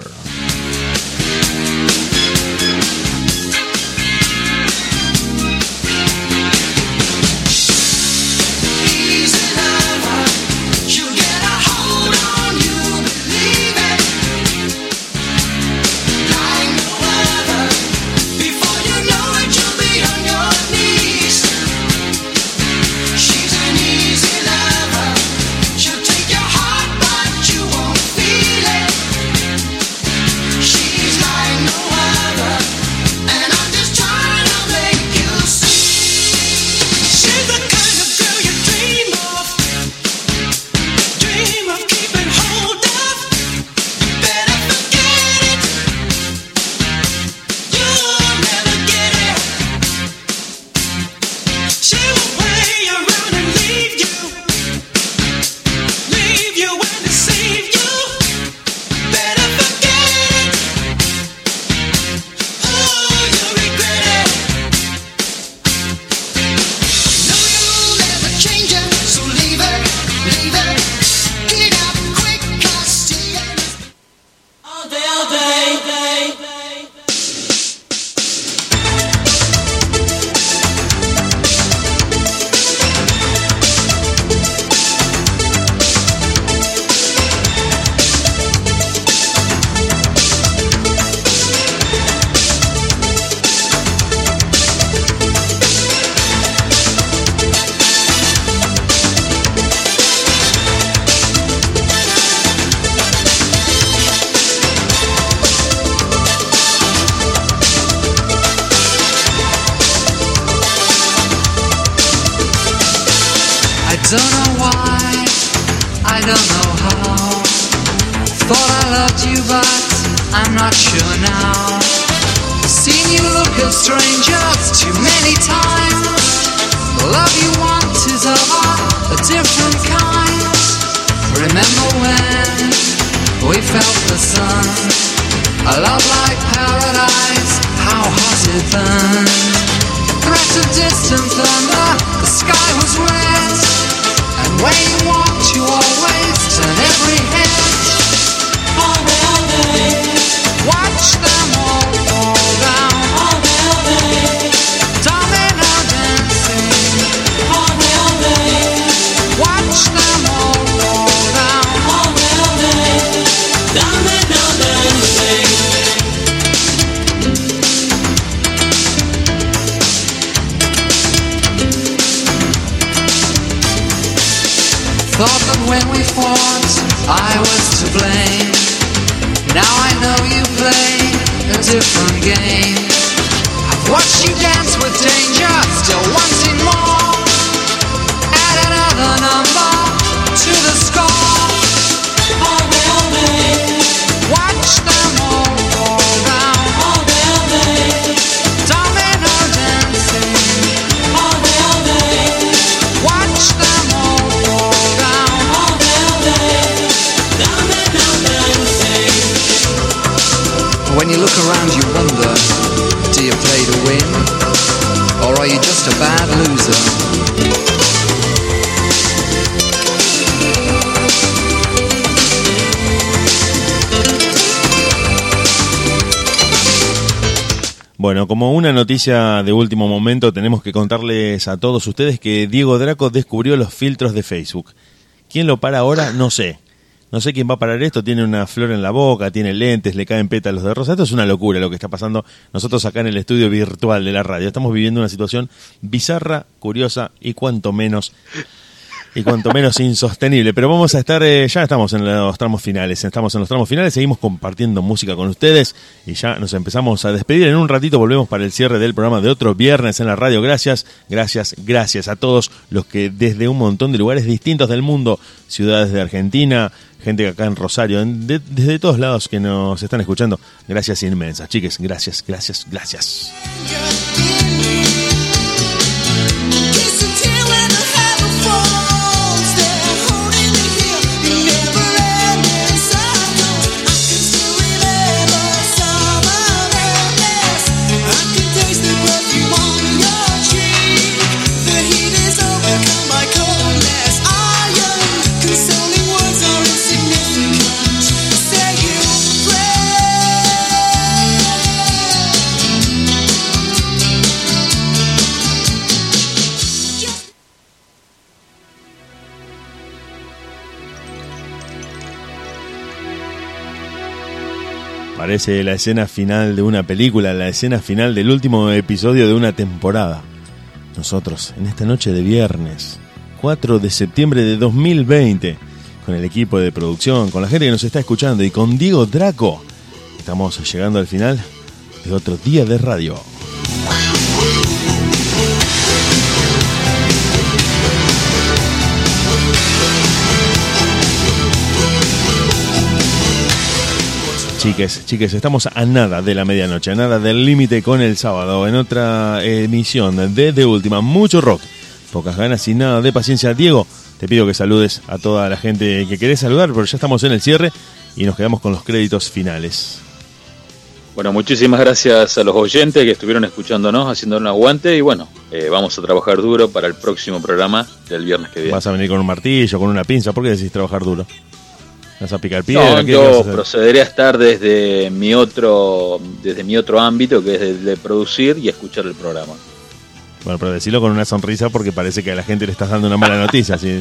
De último momento, tenemos que contarles a todos ustedes que Diego Draco descubrió los filtros de Facebook. ¿Quién lo para ahora? No sé. No sé quién va a parar esto. Tiene una flor en la boca, tiene lentes, le caen pétalos de rosa. Esto es una locura lo que está pasando nosotros acá en el estudio virtual de la radio. Estamos viviendo una situación bizarra, curiosa y cuanto menos y cuanto menos insostenible. Pero vamos a estar, eh, ya estamos en los tramos finales, estamos en los tramos finales, seguimos compartiendo música con ustedes y ya nos empezamos a despedir. En un ratito volvemos para el cierre del programa de otro viernes en la radio. Gracias, gracias, gracias a todos los que desde un montón de lugares distintos del mundo, ciudades de Argentina, gente acá en Rosario, desde todos lados que nos están escuchando. Gracias inmensas, chiques, gracias, gracias, gracias. La escena final de una película, la escena final del último episodio de una temporada. Nosotros, en esta noche de viernes, 4 de septiembre de 2020, con el equipo de producción, con la gente que nos está escuchando y con Diego Draco, estamos llegando al final de otro día de radio. Chiques, chiques, estamos a nada de la medianoche, a nada del límite con el sábado, en otra emisión de De Última, mucho rock, pocas ganas y nada de paciencia. Diego, te pido que saludes a toda la gente que querés saludar, pero ya estamos en el cierre y nos quedamos con los créditos finales. Bueno, muchísimas gracias a los oyentes que estuvieron escuchándonos, haciendo un aguante y bueno, eh, vamos a trabajar duro para el próximo programa del viernes que viene. Vas a venir con un martillo, con una pinza, ¿por qué decís trabajar duro? ¿Vas a picar piedra? No, ¿Qué vas a yo procederé a estar desde mi otro desde mi otro ámbito que es el de producir y escuchar el programa. Bueno, pero decirlo con una sonrisa porque parece que a la gente le estás dando una mala noticia. ¿sí?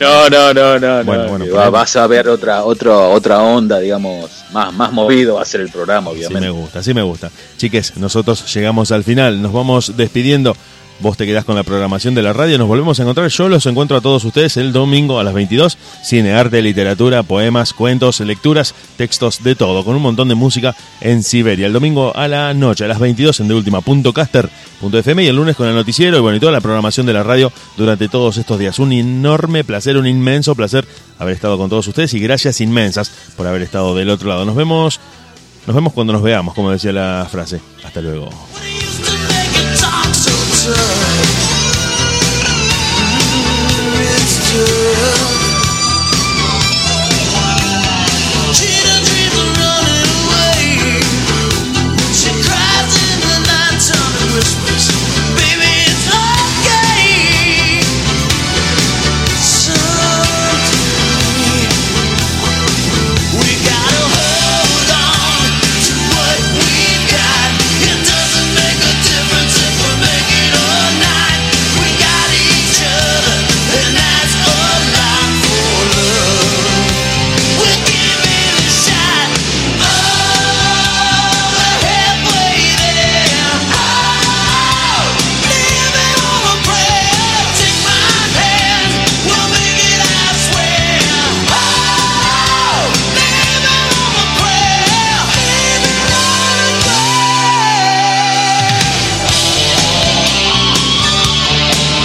No, no, no, no, Bueno, no, bueno, va- vas a ver otra otra otra onda, digamos, más más movido va a ser el programa, Sí obviamente. me gusta, sí me gusta. Chiques, nosotros llegamos al final, nos vamos despidiendo. Vos te quedás con la programación de la radio. Nos volvemos a encontrar. Yo los encuentro a todos ustedes el domingo a las 22. Cine, arte, literatura, poemas, cuentos, lecturas, textos, de todo. Con un montón de música en Siberia. El domingo a la noche, a las 22 en deultima.caster.fm y el lunes con el noticiero y bueno, y toda la programación de la radio durante todos estos días. Un enorme placer, un inmenso placer haber estado con todos ustedes y gracias inmensas por haber estado del otro lado. Nos vemos, nos vemos cuando nos veamos, como decía la frase. Hasta luego. sun. Mm, it's just.